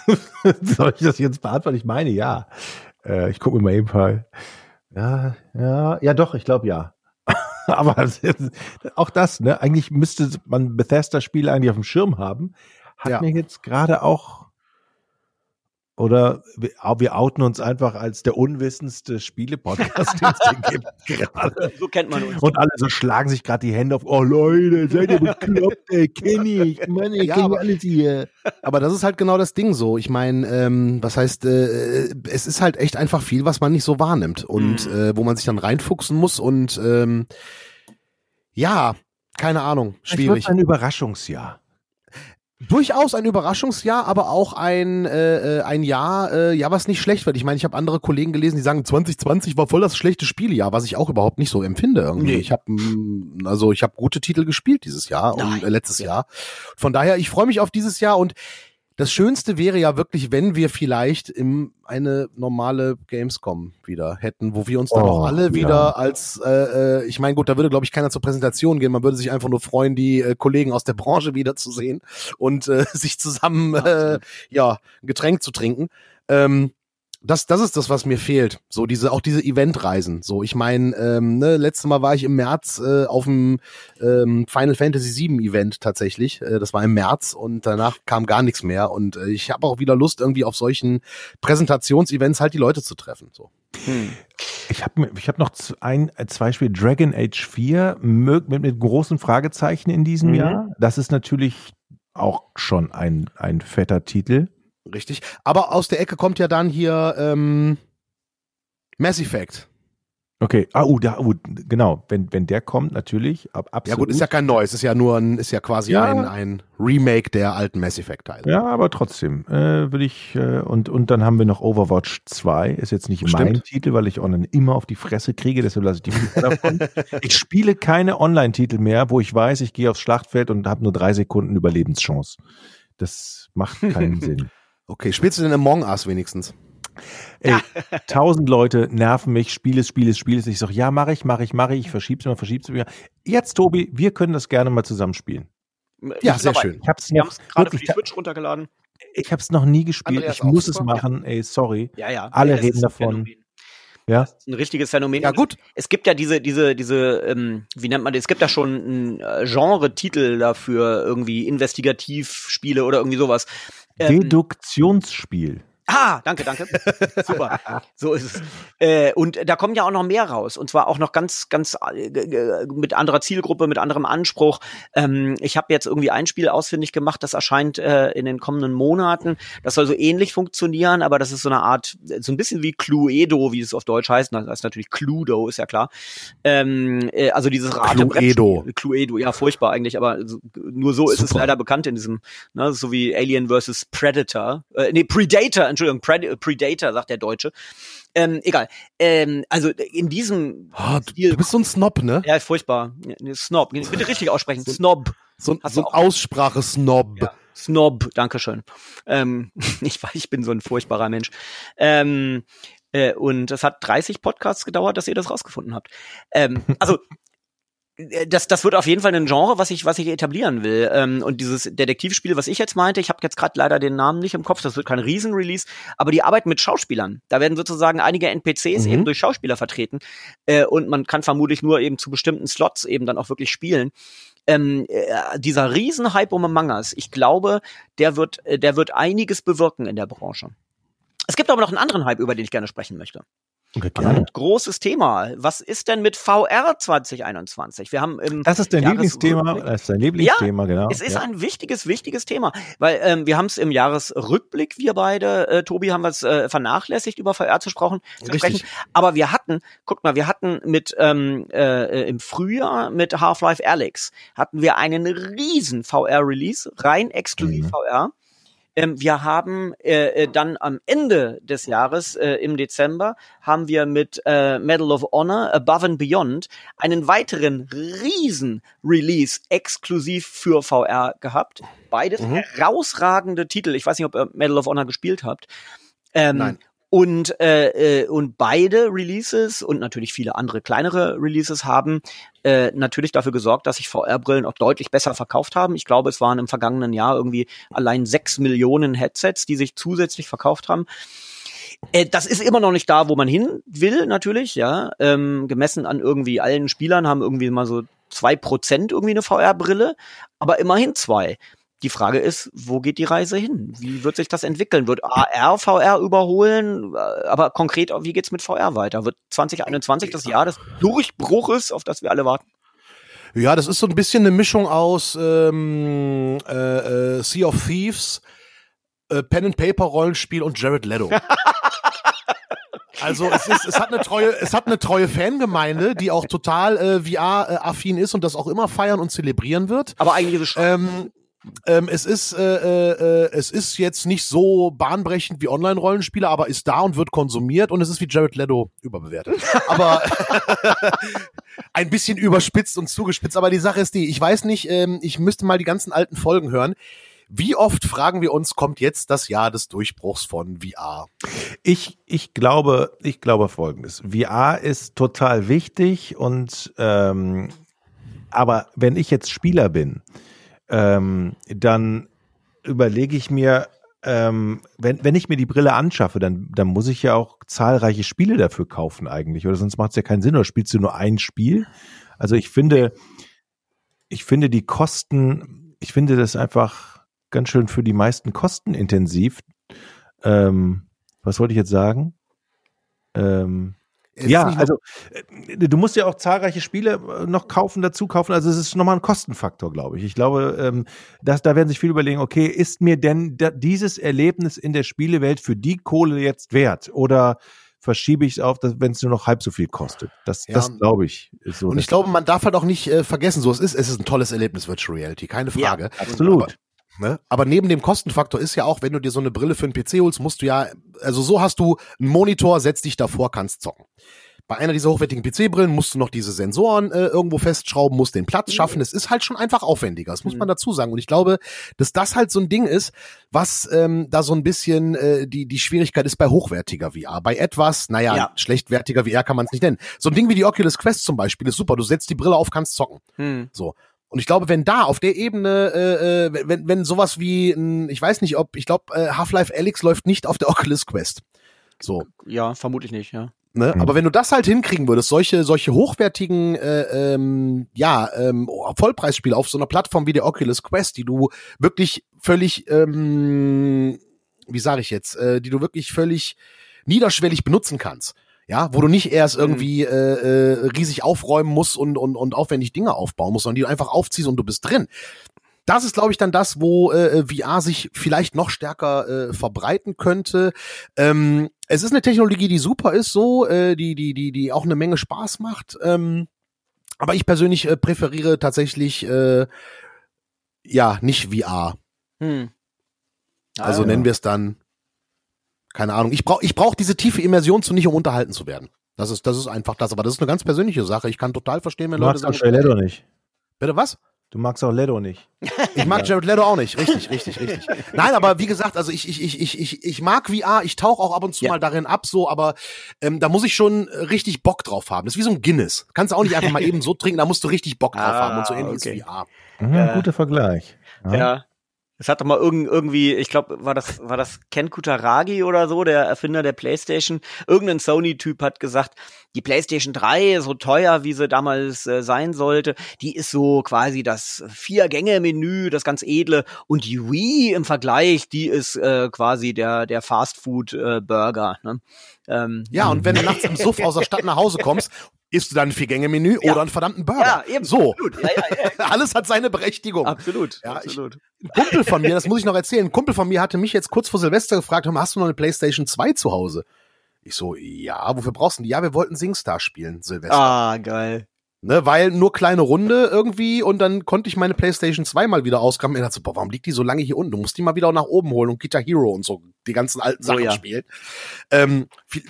soll ich das jetzt beantworten? Ich meine ja. Äh, ich gucke mir mal eben mal. Ja, ja, ja, doch, ich glaube ja. Aber auch das, ne? Eigentlich müsste man Bethesda-Spiele eigentlich auf dem Schirm haben. Hat Ja. mir jetzt gerade auch oder wir, outen uns einfach als der unwissendste Spiele-Podcast, den es gibt gerade. So kennt man uns. Und alle so schlagen sich gerade die Hände auf. Oh Leute, seid ihr bekloppt, ey, kenn ich. Mann, ich Ja, kenn aber- alles hier. Aber das ist halt genau das Ding so. Ich meine, ähm, was heißt, äh, es ist halt echt einfach viel, was man nicht so wahrnimmt und Mhm. äh, wo man sich dann reinfuchsen muss und ähm, ja, keine Ahnung, Es wird schwierig. ein Überraschungsjahr. Durchaus ein Überraschungsjahr, aber auch ein ein äh, ein Jahr, äh, ja, was nicht schlecht wird. Ich meine, ich habe andere Kollegen gelesen, die sagen, 2020 war voll das schlechte Spielejahr, was ich auch überhaupt nicht so empfinde irgendwie. Nee. Ich habe also ich habe gute Titel gespielt dieses Jahr und Nein. äh, letztes Jahr. Von daher, ich freue mich auf dieses Jahr und das Schönste wäre ja wirklich, wenn wir vielleicht im eine normale Gamescom wieder hätten, wo wir uns dann Oh, auch alle ja. wieder als, äh, äh, ich meine, gut, da würde glaube ich keiner zur Präsentation gehen, man würde sich einfach nur freuen, die äh, Kollegen aus der Branche wiederzusehen und äh, sich zusammen äh, ja ein Getränk zu trinken. Ähm, das, das ist das, was mir fehlt. So diese, auch diese Eventreisen. So, ich meine, ähm, ne, letztes Mal war ich im März äh, auf dem ähm, Final Fantasy VII Event tatsächlich. Äh, das war im März und danach kam gar nichts mehr. Und äh, ich habe auch wieder Lust, irgendwie auf solchen Präsentationsevents halt die Leute zu treffen. So. Hm. Ich habe ich hab noch ein, zwei Spiele, Dragon Age 4 mit, mit großen Fragezeichen in diesem mhm. Jahr. Das ist natürlich auch schon ein, ein fetter Titel. Richtig. Aber aus der Ecke kommt ja dann hier ähm, Mass Effect. Okay, ah, uh, da, uh, genau, wenn, wenn der kommt, natürlich, ab, absolut. Ja gut, ist ja kein neues, ist ja nur ein, ist ja quasi ja. Ein, ein Remake der alten Mass Effect Teile. Ja, aber trotzdem, äh, will ich, äh, und, und dann haben wir noch Overwatch 2, ist jetzt nicht Stimmt. mein Titel, weil ich online immer auf die Fresse kriege, deshalb lasse ich die Finger davon. ich spiele keine Online-Titel mehr, wo ich weiß, ich gehe aufs Schlachtfeld und habe nur drei Sekunden Überlebenschance. Das macht keinen Sinn. Okay, spielst du denn Among Us wenigstens? Ey, tausend Leute nerven mich, spiel es, spiel es, spiel es. Ich sage, ja, mache ich, mache ich, mache ich, verschieb's immer, verschieb's immer. Jetzt, Tobi, wir können das gerne mal zusammen spielen. Ja, sehr schön. Ich hab's noch, gerade für die Switch runtergeladen. Ich hab's noch nie gespielt. Andreas ich muss es machen. Ja. Ey, sorry. Ja, ja. Alle reden davon. Ja. Das ist ein richtiges Phänomen. Ja, gut. Es gibt ja diese, diese, diese, ähm, wie nennt man das? Es gibt ja schon einen äh, Genre-Titel dafür, irgendwie Investigativspiele oder irgendwie sowas. Ähm, Deduktionsspiel. Ah, danke, danke. Super. So ist es. Äh, und da kommen ja auch noch mehr raus. Und zwar auch noch ganz, ganz äh, mit anderer Zielgruppe, mit anderem Anspruch. Ähm, ich habe jetzt irgendwie ein Spiel ausfindig gemacht, das erscheint äh, in den kommenden Monaten. Das soll so ähnlich funktionieren, aber das ist so eine Art, so ein bisschen wie Cluedo, wie es auf Deutsch heißt. Das ist natürlich Cluedo, ist ja klar. Ähm, äh, also dieses Rate Cluedo. Cluedo, ja, furchtbar eigentlich, aber nur so Super. ist es leider bekannt in diesem, ne, so wie Alien vs. Predator. Äh, nee, Predator Entschuldigung, Pred Predator, sagt der Deutsche. Ähm, egal. Ähm, also in diesem oh, du, du, bist so ein Snob, ne? Ja, furchtbar. Snob. Bitte richtig aussprechen. So, Snob. So, so ein Aussprache-Snob. Ja. Snob, Dankeschön. Ähm, ich weiß, ich bin so ein furchtbarer Mensch. Ähm, äh, und es hat 30 Podcasts gedauert, dass ihr das rausgefunden habt. Ähm, also äh, das, das wird auf jeden Fall ein Genre, was ich, was ich etablieren will. Ähm, und dieses Detektivspiel, was ich jetzt meinte, ich habe jetzt gerade leider den Namen nicht im Kopf, das wird kein Riesenrelease, aber die arbeiten mit Schauspielern. Da werden sozusagen einige NPCs mhm. eben durch Schauspieler vertreten. Äh, und man kann vermutlich nur eben zu bestimmten Slots eben dann auch wirklich spielen. Ähm, äh, dieser Riesenhype um Among Us, ich glaube, der wird, äh, der wird einiges bewirken in der Branche. Es gibt aber noch einen anderen Hype, über den ich gerne sprechen möchte. Okay, gerne. Großes Thema. Was ist denn mit VR 2021? Wir haben im Das ist dein Lieblingsthema. Das ist dein Lieblingsthema, ja, genau. Es ist ja. ein wichtiges, wichtiges Thema, weil ähm, wir haben es im Jahresrückblick, wir beide, äh, Tobi, haben wir es äh, vernachlässigt, über VR zu, sprechen, zu sprechen. Aber wir hatten, guck mal, wir hatten mit ähm, äh, im Frühjahr mit Half-Life Alyx hatten wir einen riesen VR-Release, rein exklusiv mhm. VR. Ähm, wir haben äh, äh, dann am Ende des Jahres, äh, im Dezember, haben wir mit äh, Medal of Honor Above and Beyond einen weiteren riesen Release exklusiv für VR gehabt. Beides mhm. herausragende Titel. Ich weiß nicht, ob ihr Medal of Honor gespielt habt. Ähm, Nein. Und, äh, äh, und beide Releases und natürlich viele andere kleinere Releases haben äh, natürlich dafür gesorgt, dass sich VR-Brillen auch deutlich besser verkauft haben. Ich glaube, es waren im vergangenen Jahr irgendwie allein sechs Millionen Headsets, die sich zusätzlich verkauft haben. Äh, das ist immer noch nicht da, wo man hin will, natürlich, ja. Ähm, gemessen an irgendwie allen Spielern haben irgendwie mal so zwei Prozent irgendwie eine VR-Brille, aber immerhin zwei. Die Frage ist, wo geht die Reise hin? Wie wird sich das entwickeln? Wird AR VR überholen? Aber konkret, wie geht's mit VR weiter? Wird 2021 das Jahr des Durchbruches, auf das wir alle warten? Ja, das ist so ein bisschen eine Mischung aus ähm, äh, äh, Sea of Thieves, äh, Pen and Paper Rollenspiel und Jared Leto. Also es, ist, es hat eine treue, es hat eine treue Fangemeinde, die auch total äh, VR-affin ist und das auch immer feiern und zelebrieren wird. Aber eigentlich ist es ähm, ähm, es ist äh, äh, es ist jetzt nicht so bahnbrechend wie Online-Rollenspiele, aber ist da und wird konsumiert und es ist wie Jared Leto überbewertet. aber ein bisschen überspitzt und zugespitzt. Aber die Sache ist die, ich weiß nicht, ähm, ich müsste mal die ganzen alten Folgen hören. Wie oft fragen wir uns, kommt jetzt das Jahr des Durchbruchs von VR? Ich, ich glaube, ich glaube folgendes. VR ist total wichtig und ähm, aber wenn ich jetzt Spieler bin, ähm, dann überlege ich mir, ähm, wenn, wenn ich mir die Brille anschaffe, dann, dann muss ich ja auch zahlreiche Spiele dafür kaufen eigentlich, oder sonst macht es ja keinen Sinn, oder spielst du nur ein Spiel? Also ich finde, ich finde die Kosten, ich finde das einfach ganz schön für die meisten kostenintensiv. Ähm, was wollte ich jetzt sagen? Ähm, ja, also äh, du musst ja auch zahlreiche Spiele äh, noch kaufen, dazu kaufen. Also es ist nochmal ein Kostenfaktor, glaube ich. Ich glaube, ähm, dass, da werden sich viele überlegen, okay, ist mir denn da, dieses Erlebnis in der Spielewelt für die Kohle jetzt wert? Oder verschiebe ich es auf, wenn es nur noch halb so viel kostet. Das, ja. das glaube ich. Ist so und ich glaube, man darf halt auch nicht äh, vergessen, so es ist, es ist ein tolles Erlebnis Virtual Reality, keine Frage. Ja, absolut. Aber, ne? Aber neben dem Kostenfaktor ist ja auch, wenn du dir so eine Brille für einen PC holst, musst du ja, also so hast du einen Monitor, setz dich davor, kannst zocken. Bei einer dieser hochwertigen PC-Brillen musst du noch diese Sensoren äh, irgendwo festschrauben, musst den Platz schaffen. Es ist halt schon einfach aufwendiger, das muss mhm. man dazu sagen. Und ich glaube, dass das halt so ein Ding ist, was ähm, da so ein bisschen äh, die, die Schwierigkeit ist bei hochwertiger VR. Bei etwas, naja, ja. schlechtwertiger VR kann man es nicht nennen. So ein Ding wie die Oculus Quest zum Beispiel ist super. Du setzt die Brille auf, kannst zocken. Mhm. So. Und ich glaube, wenn da auf der Ebene, äh, äh wenn, wenn sowas wie, ein, ich weiß nicht, ob, ich glaube, äh, Half-Life Alyx läuft nicht auf der Oculus Quest. So. Ja, vermutlich nicht, ja. Ne? Mhm. Aber wenn du das halt hinkriegen würdest, solche, solche hochwertigen, äh, ähm, ja, ähm, Vollpreisspiele auf so einer Plattform wie der Oculus Quest, die du wirklich völlig, ähm, wie sage ich jetzt, äh, die du wirklich völlig niederschwellig benutzen kannst. Ja, wo du nicht erst mhm. irgendwie äh, äh, riesig aufräumen musst und, und, und aufwendig Dinge aufbauen musst, sondern die du einfach aufziehst und du bist drin das ist, glaube ich, dann das, wo äh, äh VR sich vielleicht noch stärker äh, verbreiten könnte. Ähm, es ist eine Technologie, die super ist, so, äh, die, die, die, die auch eine Menge Spaß macht. Ähm, aber ich persönlich äh, präferiere tatsächlich äh, ja nicht VR. Hm. Also ah, nennen wir es dann, keine Ahnung. Ich brauche ich brauch diese tiefe Immersion zu nicht, um unterhalten zu werden. Das ist, das ist einfach das. Aber das ist eine ganz persönliche Sache. Ich kann total verstehen, wenn du Leute sagen. Leto nicht. Bitte was? Du magst auch Leto nicht. Ich mag Jared Leto auch nicht. Richtig, richtig, richtig. Nein, aber wie gesagt, also ich, ich, ich, ich, ich, ich mag VR, ich tauche auch ab und zu ja. mal darin ab, so, aber ähm, da muss ich schon richtig Bock drauf haben. Das ist wie so ein Guinness. Kannst du auch nicht einfach mal eben so trinken, da musst du richtig Bock drauf ah, haben und so ähnlich okay. ist VR. Ja, guter Vergleich. Ja. ja. Es hat doch mal irgend, irgendwie, ich glaube, war das, war das Ken Kutaragi oder so, der Erfinder der PlayStation. Irgendein Sony-Typ hat gesagt, die PlayStation 3, so teuer wie sie damals äh, sein sollte, die ist so quasi das Vier-Gänge-Menü, das ganz edle. Und die Wii im Vergleich, die ist äh, quasi der, der Fast-Food-Burger. Äh, ne? Ähm, ja, und wenn du nachts im Suff aus der Stadt nach Hause kommst, isst du dann ein Vier-Gänge-Menü ja. oder einen verdammten Burger. Ja, eben. So. Ja, ja, Alles hat seine Berechtigung. Absolut. Absolut. Ich, ein Kumpel von mir, das muss ich noch erzählen, ein Kumpel von mir hatte mich jetzt kurz vor Silvester gefragt, hast du noch eine Playstation 2 zu Hause? Ich so, ja, wofür brauchst du die? Ja, wir wollten SingStar spielen, Silvester. Ah, geil. Ne, weil nur kleine Runde irgendwie und dann konnte ich meine Playstation 2 mal wieder ausgraben. Ich dachte so, boah, warum liegt die so lange hier unten? Du musst die mal wieder nach oben holen und Guitar Hero und so die ganzen alten Sachen oh, ja. spielen. Ähm,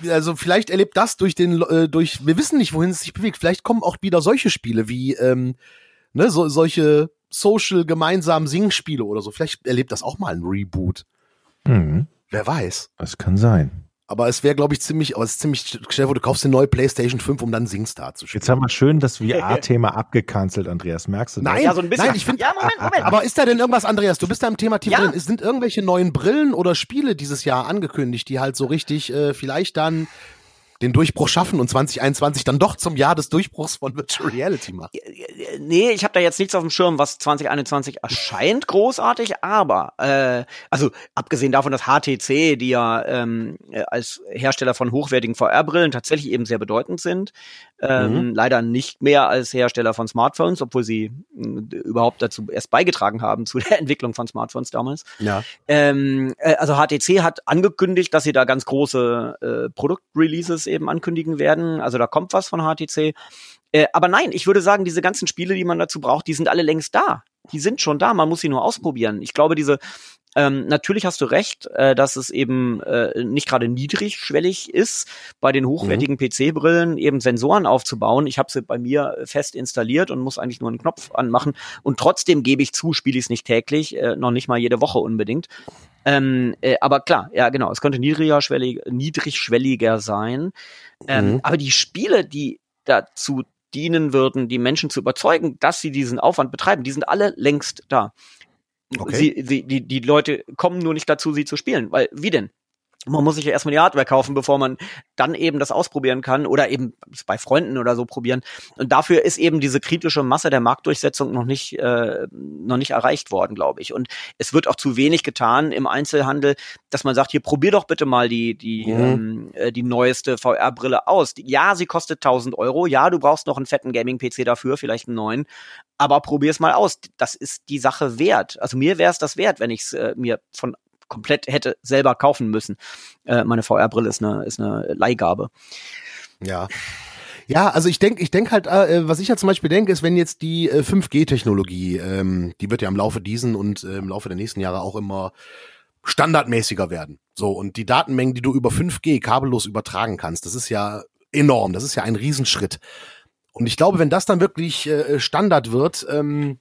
also vielleicht erlebt das durch den, äh, durch, wir wissen nicht, wohin es sich bewegt. Vielleicht kommen auch wieder solche Spiele wie, ähm, ne, so, solche Social gemeinsam Singspiele oder so. Vielleicht erlebt das auch mal ein Reboot. Mhm. Wer weiß. Das kann sein. Aber es wäre, glaube ich, ziemlich, aber es ist ziemlich, stell dir du kaufst eine neue PlayStation 5, um dann SingStar zu spielen. Jetzt haben wir schön das VR-Thema abgekanzelt, Andreas. Merkst du das? Nein, ja, so ein bisschen. Nein, ich finde, ja, Moment, Moment. aber ist da denn irgendwas, Andreas? Du bist da im Thema tief ja. drin. Sind irgendwelche neuen Brillen oder Spiele dieses Jahr angekündigt, die halt so richtig, äh, vielleicht dann den Durchbruch schaffen und 2021 dann doch zum Jahr des Durchbruchs von Virtual Reality machen. Nee, ich habe da jetzt nichts auf dem Schirm, was 2021 erscheint, großartig, aber äh, also abgesehen davon, dass HTC, die ja ähm, als Hersteller von hochwertigen VR-Brillen tatsächlich eben sehr bedeutend sind, ähm, mhm. leider nicht mehr als Hersteller von Smartphones, obwohl sie äh, überhaupt dazu erst beigetragen haben zu der Entwicklung von Smartphones damals. Ja. Ähm, äh, also HTC hat angekündigt, dass sie da ganz große äh, Produktreleases eben ankündigen werden. Also da kommt was von HTC. Äh, aber nein, ich würde sagen, diese ganzen Spiele, die man dazu braucht, die sind alle längst da. Die sind schon da, man muss sie nur ausprobieren. Ich glaube, diese ähm, natürlich hast du recht, äh, dass es eben äh, nicht gerade niedrigschwellig ist, bei den hochwertigen mhm. PC-Brillen eben Sensoren aufzubauen. Ich habe sie bei mir fest installiert und muss eigentlich nur einen Knopf anmachen. Und trotzdem gebe ich zu, spiele ich es nicht täglich, äh, noch nicht mal jede Woche unbedingt. Ähm, äh, aber klar, ja genau, es könnte niedrigschwellig, niedrigschwelliger sein. Ähm, mhm. Aber die Spiele, die dazu dienen würden, die Menschen zu überzeugen, dass sie diesen Aufwand betreiben, die sind alle längst da. Okay. Sie, sie, die, die Leute kommen nur nicht dazu, sie zu spielen. Weil, wie denn? Man muss sich ja erstmal die Hardware kaufen, bevor man dann eben das ausprobieren kann oder eben bei Freunden oder so probieren. Und dafür ist eben diese kritische Masse der Marktdurchsetzung noch nicht äh, noch nicht erreicht worden, glaube ich. Und es wird auch zu wenig getan im Einzelhandel, dass man sagt, hier probier doch bitte mal die die mhm. ähm, äh, die neueste VR-Brille aus. Ja, sie kostet 1000 Euro. Ja, du brauchst noch einen fetten Gaming-PC dafür, vielleicht einen neuen. Aber probier's mal aus. Das ist die Sache wert. Also mir wäre es das wert, wenn ich es äh, mir von komplett hätte selber kaufen müssen. Äh, meine VR-Brille ist eine, ist eine Leihgabe. Ja. Ja, also ich denke, ich denke halt, äh, was ich ja zum Beispiel denke, ist, wenn jetzt die äh, 5G-Technologie, ähm, die wird ja im Laufe diesen und äh, im Laufe der nächsten Jahre auch immer standardmäßiger werden. So, und die Datenmengen, die du über 5G kabellos übertragen kannst, das ist ja enorm, das ist ja ein Riesenschritt. Und ich glaube, wenn das dann wirklich äh, Standard wird, ähm,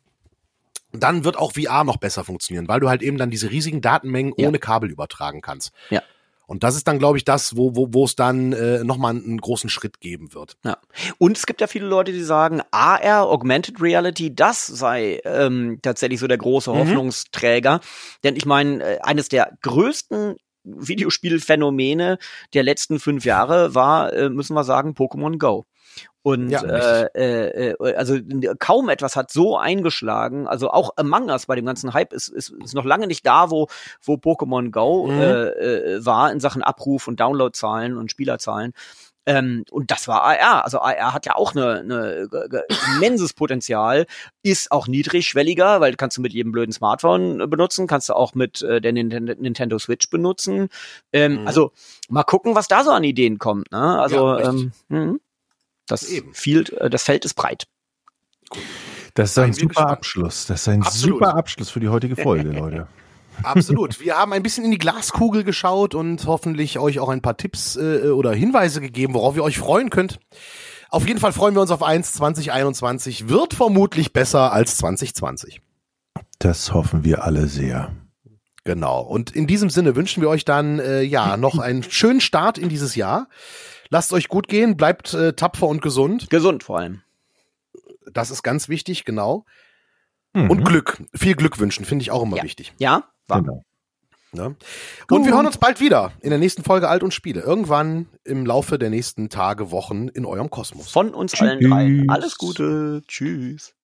dann wird auch VR noch besser funktionieren, weil du halt eben dann diese riesigen Datenmengen ja. ohne Kabel übertragen kannst. Ja. Und das ist dann, glaube ich, das, wo, wo, wo es dann äh, nochmal einen großen Schritt geben wird. Ja. Und es gibt ja viele Leute, die sagen, AR, Augmented Reality, das sei ähm, tatsächlich so der große mhm. Hoffnungsträger. Denn ich meine, äh, eines der größten Videospielphänomene der letzten fünf Jahre war, äh, müssen wir sagen, Pokémon Go. Und ja, äh, äh, äh, also kaum etwas hat so eingeschlagen. Also auch Among Us bei dem ganzen Hype ist, ist, ist noch lange nicht da, wo, wo Pokémon Go mhm. äh, äh, war in Sachen Abruf und Downloadzahlen und Spielerzahlen. Ähm, und das war AR. Also AR hat ja auch eine, eine immenses Potenzial, ist auch niedrigschwelliger, weil kannst du mit jedem blöden Smartphone benutzen, kannst du auch mit äh, der Nintendo Switch benutzen. Ähm, mhm. Also mal gucken, was da so an Ideen kommt. Ne? Also ja, ähm. Das, Eben. Field, äh, das Feld ist breit. Das ist ein super gespannt. Abschluss. Das ist ein Absolut. super Abschluss für die heutige Folge, Leute. Absolut. Wir haben ein bisschen in die Glaskugel geschaut und hoffentlich euch auch ein paar Tipps äh, oder Hinweise gegeben, worauf ihr euch freuen könnt. Auf jeden Fall freuen wir uns auf 1 2021. Wird vermutlich besser als 2020. Das hoffen wir alle sehr. Genau. Und in diesem Sinne wünschen wir euch dann äh, ja noch einen schönen Start in dieses Jahr. Lasst euch gut gehen, bleibt äh, tapfer und gesund. Gesund vor allem. Das ist ganz wichtig, genau. Mhm. Und Glück. Viel Glück wünschen, finde ich auch immer ja. wichtig. Ja, war. Genau. Ne? Und wir hören uns bald wieder in der nächsten Folge Alt und Spiele. Irgendwann im Laufe der nächsten Tage, Wochen in eurem Kosmos. Von uns Tschüss. allen dreien. Alles Gute. Tschüss.